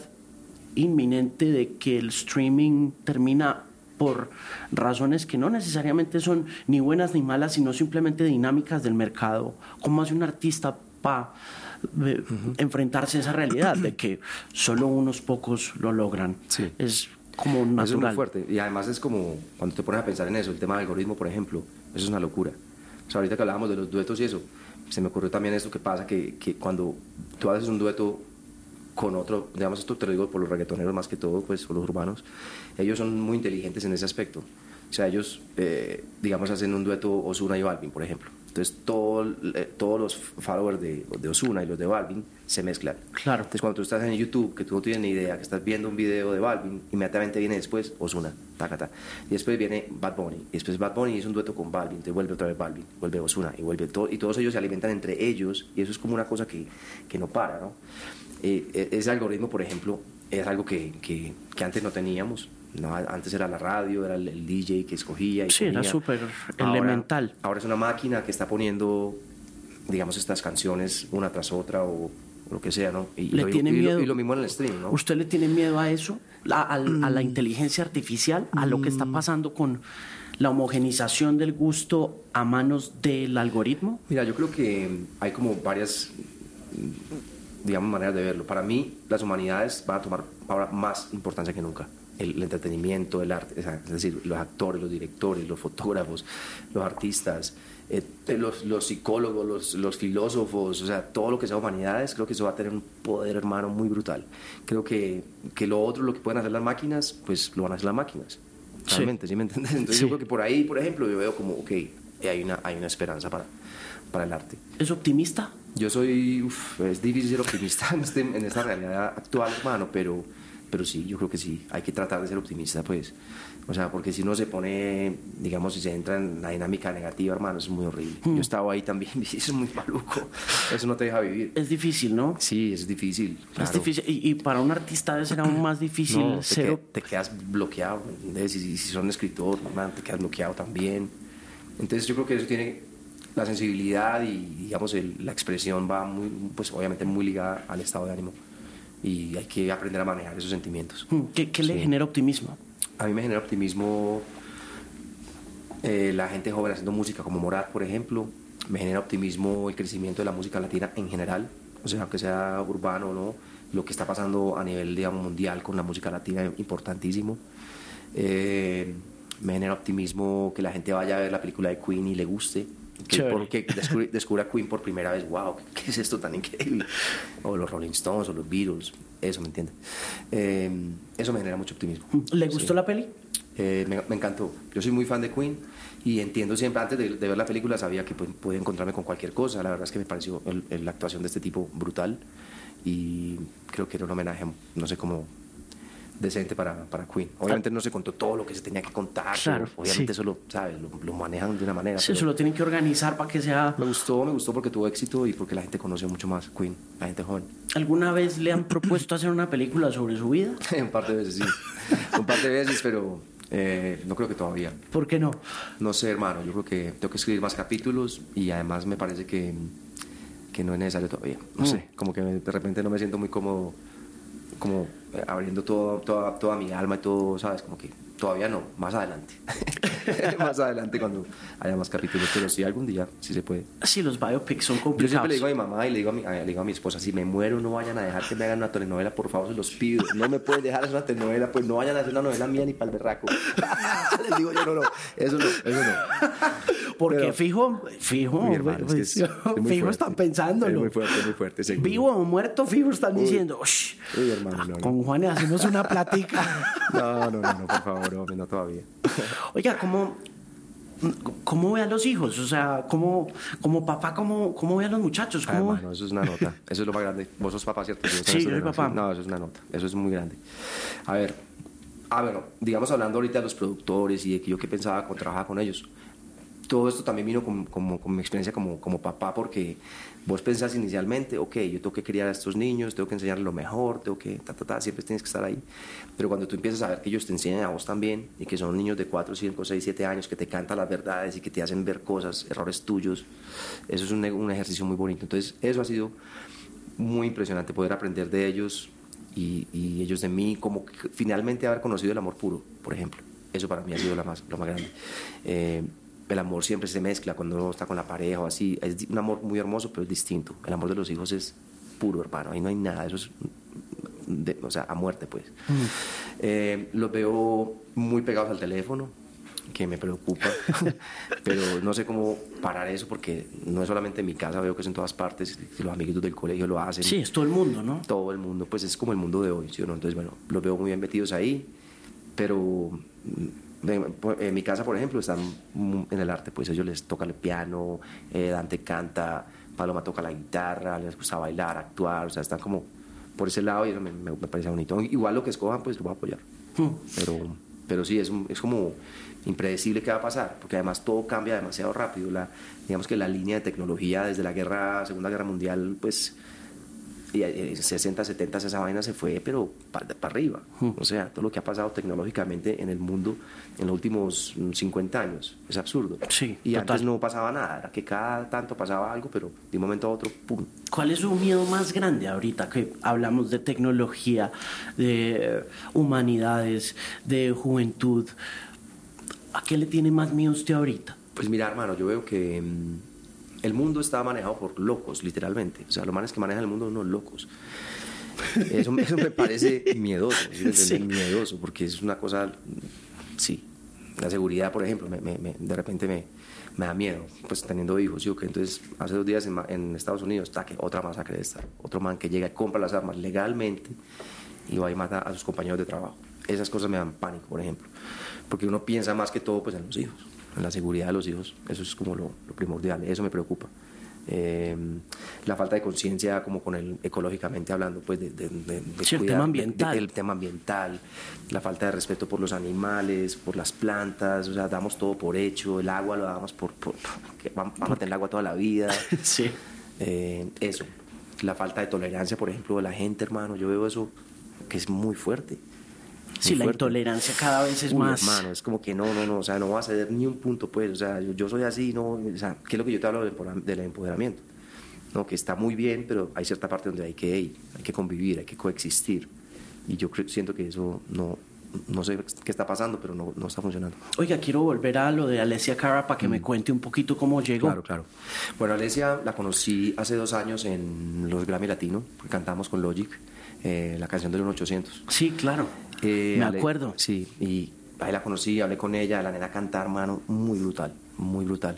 inminente de que el streaming termina por razones que no necesariamente son ni buenas ni malas, sino simplemente dinámicas del mercado? ¿Cómo hace un artista para eh, enfrentarse a esa realidad de que solo unos pocos lo logran? Sí. Es como natural. Eso es muy fuerte. Y además es como, cuando te pones a pensar en eso, el tema del algoritmo, por ejemplo, eso es una locura. O sea, ahorita que hablábamos de los duetos y eso, se me ocurrió también esto que pasa, que, que cuando tú haces un dueto con otro, digamos esto te lo digo por los reggaetoneros más que todo, pues por los urbanos, ellos son muy inteligentes en ese aspecto. O sea, ellos, eh, digamos, hacen un dueto Osuna y Balvin, por ejemplo. Entonces, todo, eh, todos los followers de, de Osuna y los de Balvin se mezclan. Claro. Entonces, cuando tú estás en YouTube, que tú no tienes ni idea, que estás viendo un video de Balvin, inmediatamente viene después Osuna, tacata. Y después viene Bad Bunny. Y después Bad Bunny es un dueto con Balvin, te vuelve otra vez Balvin, vuelve Osuna, y vuelve todo. Y todos ellos se alimentan entre ellos, y eso es como una cosa que, que no para, ¿no? Eh, e- ese algoritmo, por ejemplo, es algo que, que, que antes no teníamos. No, antes era la radio, era el, el DJ que escogía. Y Sí, era súper elemental. Ahora es una máquina que está poniendo, digamos, estas canciones una tras otra o, o lo que sea, ¿no? Y, ¿Le lo, tiene y lo- miedo? y lo mismo en el stream, ¿no? ¿Usted le tiene miedo a eso? ¿A, a Mm. la inteligencia artificial? ¿A lo que está pasando con la homogenización del gusto a manos del algoritmo? Mira, yo creo que hay como varias, mm, digamos, maneras de verlo. Para mí, las humanidades van a tomar ahora más importancia que nunca. El, el entretenimiento, el arte, es decir, los actores, los directores, los fotógrafos, los artistas, eh, los, los psicólogos, los, los filósofos, o sea, todo lo que sea humanidades, creo que eso va a tener un poder, hermano, muy brutal. Creo que, que lo otro, lo que pueden hacer las máquinas, pues lo van a hacer las máquinas. Sí. Realmente, ¿sí me entiendes? Entonces Sí. yo creo que por ahí, por ejemplo, yo veo como, ok, hay una, hay una esperanza para, para el arte. ¿Es optimista? Yo soy, uf, es difícil ser optimista en, este- en esta realidad actual, hermano, pero, pero sí, yo creo que sí, hay que tratar de ser optimista, pues. O sea, porque si uno se pone, digamos, si se entra en la dinámica negativa, hermano, es muy horrible. Hmm. Yo estaba ahí también, y es muy maluco, eso no te deja vivir. Es difícil, ¿no? Sí, es difícil. Es claro. difícil. Y, y para un artista debe ser aún más difícil No, te, ser... que- te quedas bloqueado, ¿me entiendes? Y, si son escritor, man, te quedas bloqueado también. Entonces yo creo que eso tiene la sensibilidad y digamos el- la expresión va muy, pues obviamente muy ligada al estado de ánimo y hay que aprender a manejar esos sentimientos. Mm, ¿Qué, qué le Sí. genera optimismo? A mí me genera optimismo eh, la gente joven haciendo música como Morat, por ejemplo. Me genera optimismo el crecimiento de la música latina en general, o sea, aunque sea urbano o no, lo que está pasando a nivel digamos, mundial con la música latina es importantísimo. Eh, me genera optimismo que la gente vaya a ver la película de Queen y le guste. Que, descubra Queen por primera vez, wow, ¿qué es esto tan increíble? O los Rolling Stones o los Beatles, eso me entiende. Eh, eso me genera mucho optimismo. ¿Le gustó Sí. la peli? Eh, me, me encantó. Yo soy muy fan de Queen y entiendo siempre, antes de, de ver la película, sabía que pues, podía encontrarme con cualquier cosa. La verdad es que me pareció el- el- la actuación de este tipo brutal y creo que era un homenaje, no sé cómo decente para, para Queen. Obviamente no se contó todo lo que se tenía que contar. Claro, obviamente sí. eso lo, ¿sabes? Lo, lo manejan de una manera. Sí, eso lo tienen que organizar para que sea... Me gustó, me gustó porque tuvo éxito y porque la gente conoció mucho más Queen, la gente joven. ¿Alguna vez le han propuesto hacer una película sobre su vida? un par de veces, sí. un par de veces, pero eh, no creo que todavía. ¿Por qué no? No sé, hermano, yo creo que tengo que escribir más capítulos y además me parece que, que no es necesario todavía. No Mm. sé, como que de repente no me siento muy cómodo, como abriendo todo, toda, toda mi alma y todo, ¿sabes? Como que todavía no, más adelante. más adelante cuando haya más capítulos, pero sí algún día, sí se puede. Sí, los biopics son Yo complicados. siempre le digo a mi mamá y le digo a mi, le digo a mi esposa, si me muero no vayan a dejar que me hagan una telenovela, por favor, se los pido. No me pueden dejar hacer una telenovela, pues no vayan a hacer una novela mía ni para el berraco. Les digo yo, no, no, eso no, eso no. Porque Pero- fijo, fijo, Uy, hermano, es que es- es muy fijo fuerte. están pensándolo. Es muy fuerte, muy fuerte, seguro. Vivo o muerto, fijo están diciendo, "Ush, Uy, hermano, no, no. con Juan hacemos una platica. No, no, no, no, por favor, hombre, no todavía. Oiga, ¿cómo, ¿cómo ve a los hijos? O sea, ¿cómo, como papá, cómo, cómo ve a los muchachos? Ah, ¿Cómo? hermano, eso es una nota. Eso es lo más grande. Vos sos papá, ¿cierto? Sí, yo soy papá. No, eso es una nota. Eso es muy grande. A ver. Ah, bueno, digamos hablando ahorita de los productores y de que yo que pensaba cuando trabajaba con ellos. todo esto también vino como, como, con mi experiencia como, como papá, porque vos pensás inicialmente, ok, yo tengo que criar a estos niños, tengo que enseñarles lo mejor, tengo que, ta, ta, ta, siempre tienes que estar ahí. Pero cuando tú empiezas a ver que ellos te enseñan a vos también, y que son niños de 4, 5, 6, 7 años, que te cantan las verdades y que te hacen ver cosas, errores tuyos, eso es un, un ejercicio muy bonito. Entonces, eso ha sido muy impresionante, poder aprender de ellos y, y ellos de mí, como que finalmente haber conocido el amor puro, por ejemplo. Eso para mí ha sido lo más, lo más grande. Eh, el amor siempre se mezcla cuando uno está con la pareja o así. Es un amor muy hermoso, pero es distinto. El amor de los hijos es puro, hermano. Ahí no hay nada. Eso es, de, o sea, a muerte, pues. Mm. Eh, los veo muy pegados al teléfono, que me preocupa, pero no sé cómo parar eso porque no es solamente en mi casa, veo que es en todas partes, los amiguitos del colegio lo hacen. Sí, es todo el mundo, ¿no? Todo el mundo, pues es como el mundo de hoy, ¿sí o no? Entonces, bueno, los veo muy bien metidos ahí, pero en mi casa, por ejemplo, están en el arte, pues ellos les toca el piano, eh, Dante canta, Paloma toca la guitarra, les gusta bailar, actuar, o sea, están como por ese lado y eso me, me, parece bonito. Igual lo que escojan, pues lo voy a apoyar. Hmm. Pero, pero sí, es, es como impredecible qué va a pasar, porque además todo cambia demasiado rápido. La, digamos que la línea de tecnología desde la guerra, Segunda Guerra Mundial, pues y 60, 70 esa vaina se fue, pero para, arriba. Hmm. O sea, todo lo que ha pasado tecnológicamente en el mundo en los últimos 50 años es absurdo. Sí, y antes no pasaba nada, era que cada tanto pasaba algo, pero de un momento a otro, ¡pum! ¿Cuál es su miedo más grande ahorita que hablamos de tecnología, de humanidades, de juventud? ¿A qué le tiene más miedo usted ahorita? Pues mira, hermano, yo veo que mm, el mundo está manejado por locos, literalmente. O sea, los manes que manejan el mundo son unos locos. Eso, me parece miedoso, miedoso, porque es una cosa, sí, la seguridad, por ejemplo, de repente me, da miedo, pues teniendo hijos, ¿sí? que entonces hace dos días en, Estados Unidos, está que otra masacre de estar, otro man que llega y compra las armas legalmente y va y mata a sus compañeros de trabajo. Esas cosas me dan pánico, por ejemplo, porque uno piensa más que todo pues en los hijos la seguridad de los hijos, eso es como lo, primordial, eso me preocupa. Eh, la falta de conciencia como con el ecológicamente hablando pues de, el tema ambiental. el tema ambiental la falta de respeto por los animales por las plantas o sea damos todo por hecho el agua lo damos por, vamos, a tener agua toda la vida. Sí. Eh, eso la falta de tolerancia por ejemplo de la gente hermano yo veo eso que es muy fuerte Sí, la intolerancia cada vez es más. Hermano, es como que no, no, no, o sea, no va a ceder ni un punto, pues, o sea, yo, soy así, no, o sea, ¿qué es lo que yo te hablo del empoderamiento? No, que está muy bien, pero hay cierta parte donde hay que ir, hay que convivir, hay que coexistir. Y yo siento que eso no, no sé qué está pasando, pero no, no, está funcionando. Oiga, quiero volver a lo de Alesia Cara para que me mm. cuente un poquito cómo llegó. Claro, claro. Bueno, Alesia la conocí hace dos años en los Grammy Latino, cantamos con Logic, eh, la canción de los 800. Sí, claro. Eh, Me acuerdo. Sí, y ahí la conocí, hablé con ella, la nena canta, hermano, muy brutal, muy brutal.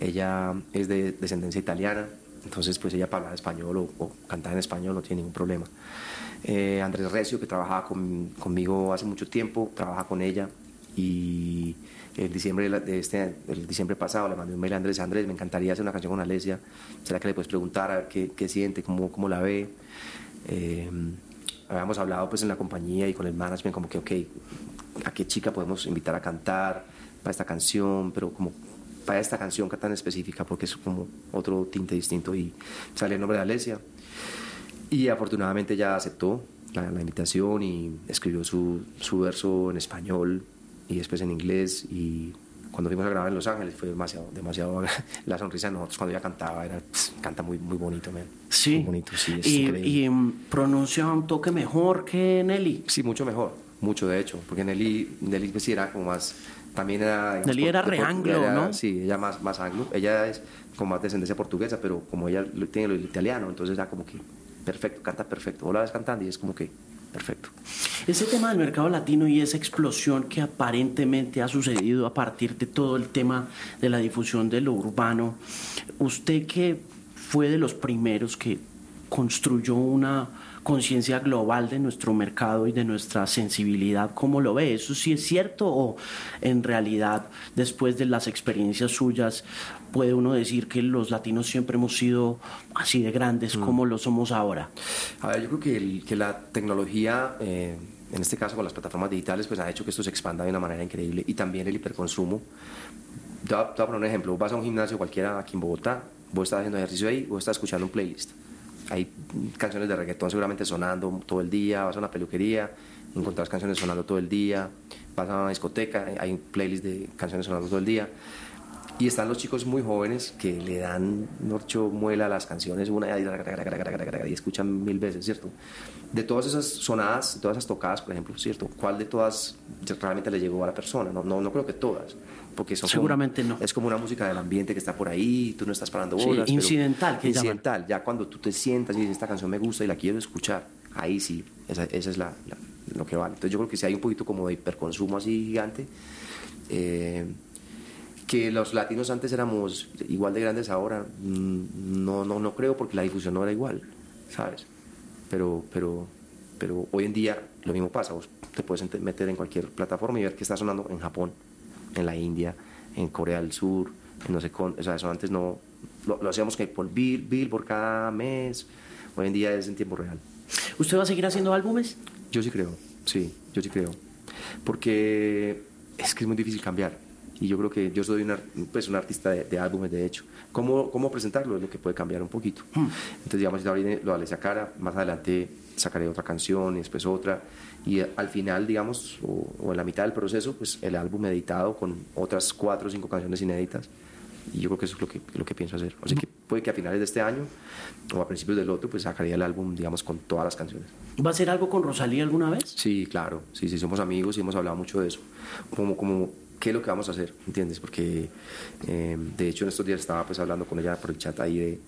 Ella es de descendencia italiana, entonces pues ella para hablar español o, cantar en español no tiene ningún problema. Eh, Andrés Recio, que trabajaba conmigo hace mucho tiempo, trabaja con ella y el diciembre de este el diciembre pasado le mandé un mail a Andrés Andrés me encantaría hacer una canción con Alesia será que le puedes preguntar a ver qué, qué siente cómo, cómo la ve eh, habíamos hablado pues en la compañía y con el management como que, ok, ¿a qué chica podemos invitar a cantar para esta canción? Pero como para esta canción tan específica porque es como otro tinte distinto y sale el nombre de Alesia. Y afortunadamente ya aceptó la, la invitación y escribió su, su verso en español y después en inglés y cuando fuimos a grabar en Los Ángeles fue demasiado, demasiado la sonrisa de nosotros cuando ella cantaba, era, canta muy, muy bonito, man. Sí. Muy bonito, sí. y, y mm, pronuncia un toque mejor que Nelly. Sí, mucho mejor, mucho de hecho, porque Nelly, Nelly pues, sí era como más, también era... Nelly era re anglo, ¿no? Sí, ella más, más anglo, ella es con más descendencia portuguesa, pero como ella tiene lo italiano, entonces era como que perfecto, canta perfecto. Vos la ves cantando y es como que perfecto. Ese tema del mercado latino y esa explosión que aparentemente ha sucedido a partir de todo el tema de la difusión de lo urbano, usted que fue de los primeros que construyó una conciencia global de nuestro mercado y de nuestra sensibilidad, ¿cómo lo ve? ¿Eso sí es cierto o en realidad después de las experiencias suyas puede uno decir que los latinos siempre hemos sido así de grandes mm. como lo somos ahora? A ver, yo creo que, que la tecnología... Eh, en este caso con las plataformas digitales, pues ha hecho que esto se expanda de una manera increíble y también el hiperconsumo te voy, a, poner un ejemplo. Vas a un gimnasio cualquiera aquí en Bogotá, vos estás haciendo ejercicio ahí, vos estás escuchando un playlist. Hay canciones de reggaetón seguramente sonando todo el día, vas a una peluquería, encontrás canciones sonando todo el día, vas a una discoteca, hay un playlist de canciones sonando todo el día. Y están los chicos muy jóvenes que le dan norcho muela a las canciones una y escuchan mil veces, ¿cierto? De todas esas sonadas, todas esas tocadas, por ejemplo, ¿cierto? ¿Cuál de todas realmente le llegó a la persona? No, no, no creo que todas. Porque son Seguramente no. Es como una música del ambiente que está por ahí, tú no estás parando bolas. incidental, que Incidental, ya cuando tú te sientas y dices, esta canción me gusta y la quiero escuchar, ahí sí, esa, esa es la, lo que vale. Entonces yo creo que si hay un poquito como de hiperconsumo así gigante, eh, que los latinos antes éramos igual de grandes ahora, mm, no, no, no creo porque la difusión no era igual, ¿sabes? Pero, pero, pero hoy en día lo mismo pasa, vos te puedes meter en cualquier plataforma y ver que está sonando en Japón, en la India, en Corea del Sur, en no sé, con, o sea, eso antes no, lo, hacíamos que por bill, bill por cada mes, hoy en día es en tiempo real. ¿Usted va a seguir haciendo álbumes? Yo sí creo, sí, yo sí creo, porque es que es muy difícil cambiar y yo creo que yo soy una, pues un artista de, álbumes, de hecho. ¿Cómo, ¿Cómo presentarlo? Es lo que puede cambiar un poquito. Hmm. Entonces, digamos, ahora lo esa cara, más adelante sacaré otra canción y después otra. Y al final, digamos, o, en la mitad del proceso, pues el álbum editado con otras cuatro o cinco canciones inéditas. Y yo creo que eso es lo que, lo que pienso hacer. O sea que puede que a finales de este año o a principios del otro, pues sacaría el álbum, digamos, con todas las canciones. ¿Va a hacer algo con Rosalía alguna vez? Sí, claro. Sí, sí, somos amigos y hemos hablado mucho de eso. Como, como qué es lo que vamos a hacer, ¿entiendes? Porque em, de hecho en estos días estaba pues hablando con ella por el chat ahí de,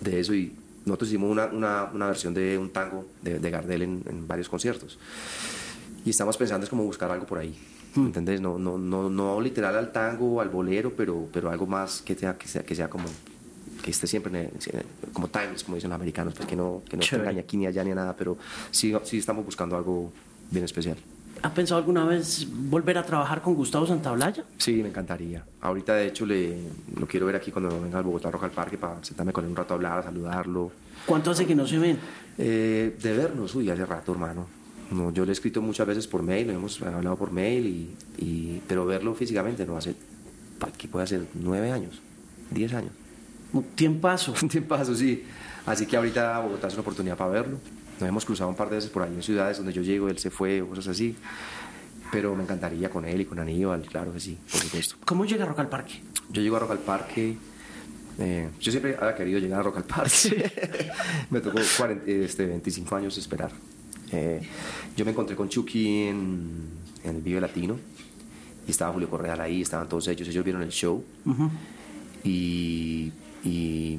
de eso y nosotros hicimos una, una, una, versión de un tango de, de Gardel en, en, varios conciertos y estamos pensando es como buscar algo por ahí, hmm. ¿entendés? No, no, no, no literal al tango al bolero, pero, pero algo más que sea, que sea, que sea como que esté siempre como timeless, como dicen los americanos, pues que no, que no te engañe aquí ni allá ni a nada, pero sí, sí estamos buscando algo bien especial. ¿Ha pensado alguna vez volver a trabajar con Gustavo Santaolalla? Sí, me encantaría. Ahorita, de hecho, le, lo quiero ver aquí cuando venga al Bogotá Rock al Parque para sentarme con él un rato a hablar, a saludarlo. ¿Cuánto hace que no se ven? Eh, de vernos, uy, hace rato, hermano. No, yo le he escrito muchas veces por mail, hemos hablado por mail, y, y pero verlo físicamente no hace, ¿qué puede hacer? ¿Nueve años? ¿Diez años? Un tiempazo. Un tiempazo, sí. Así que ahorita Bogotá es una oportunidad para verlo. Nos hemos cruzado un par de veces por ahí en ciudades donde yo llego, él se fue o cosas así. Pero me encantaría con él y con Aníbal, claro que sí, por supuesto. ¿Cómo llega a Rock al Parque? Yo llego a Rock al Parque. Eh, yo siempre había querido llegar a Rock al Parque. me tocó 40, este, 25 años esperar. Eh, yo me encontré con Chucky en, el Vive Latino y estaba Julio Correal ahí, estaban todos ellos, ellos vieron el show y, y,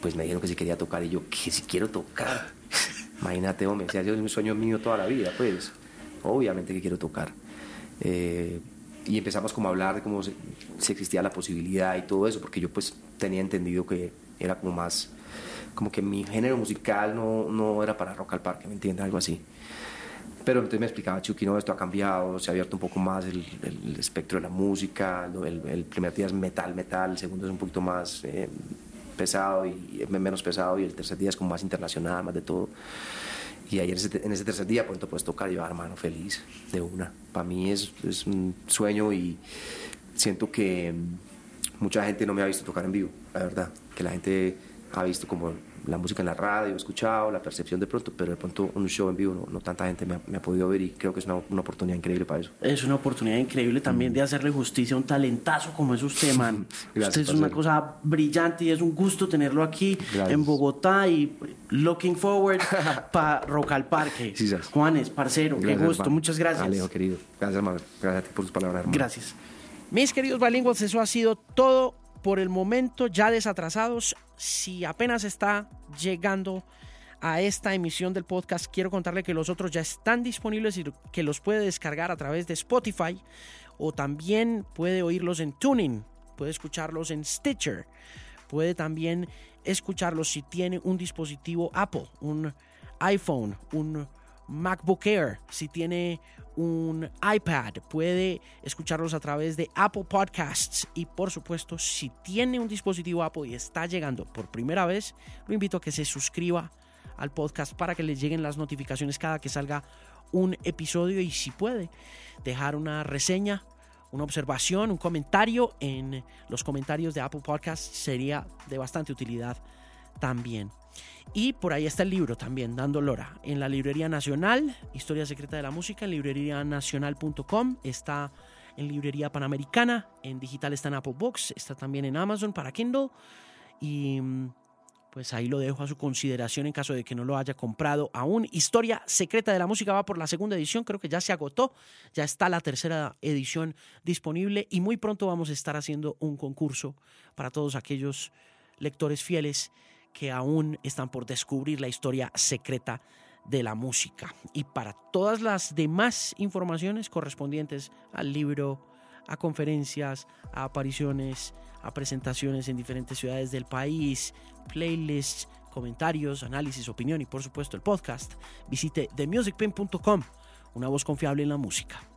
pues me dijeron que si quería tocar y yo, que si quiero tocar. Imagínate, hombre, si ha sido un sueño mío toda la vida, pues obviamente que quiero tocar. Eh, y empezamos como a hablar de cómo si existía la posibilidad y todo eso, porque yo pues tenía entendido que era como más, como que mi género musical no, no era para rock al parque, ¿me entiendes? Algo así. Pero entonces me explicaba Chucky, no, esto ha cambiado, se ha abierto un poco más el, el, espectro de la música, el, el, primer día es metal, metal, el segundo es un poquito más eh, pesado y menos pesado y el tercer día es como más internacional, más de todo. Y ayer en ese tercer día, pues puedes tocar yo, hermano, feliz de una. Para mí es, es, un sueño y siento que mucha gente no me ha visto tocar en vivo, la verdad. Que la gente ha visto como la música en la radio, he escuchado, la percepción de pronto, pero de pronto un show en vivo no, tanta gente me ha, podido ver y creo que es una, una, oportunidad increíble para eso. Es una oportunidad increíble también de hacerle justicia a un talentazo como es usted, man. usted es una cosa brillante y es un gusto tenerlo aquí en Bogotá y looking forward para Rock al Parque. Juanes, parcero, qué gusto, muchas gracias. Alejo, querido. Gracias, hermano. Gracias a ti por tus palabras, hermano. Gracias. Mis queridos bilingües, eso ha sido todo por el momento ya desatrasados. Si apenas está llegando a esta emisión del podcast, quiero contarle que los otros ya están disponibles y que los puede descargar a través de Spotify o también puede oírlos en Tuning, puede escucharlos en Stitcher, puede también escucharlos si tiene un dispositivo Apple, un iPhone, un MacBook Air, si tiene un iPad, puede escucharlos a través de Apple Podcasts. Y por supuesto si tiene un dispositivo Apple y está llegando por primera vez, lo invito a que se suscriba al podcast para que le lleguen las notificaciones cada que salga un episodio. Y si puede dejar una reseña una observación, un comentario en los comentarios de Apple Podcast sería de bastante utilidad también. Y por ahí está el libro también, dando lora. En la Librería Nacional, Historia Secreta de la Música, en librerianacional.com. Está en Librería Panamericana, en digital está en Apple Books, está también en Amazon para Kindle. Y mm, pues ahí lo dejo a su consideración en caso de que no lo haya comprado aún. Historia Secreta de la Música va por la segunda edición, creo que ya se agotó, ya está la tercera edición disponible y muy pronto vamos a estar haciendo un concurso para todos aquellos lectores fieles que aún están por descubrir la historia secreta de la música. Y para todas las demás informaciones correspondientes al libro, a conferencias, a apariciones, a presentaciones en diferentes ciudades del país, playlists, comentarios, análisis, opinión y por supuesto el podcast, visite themusicpin.com, una voz confiable en la música.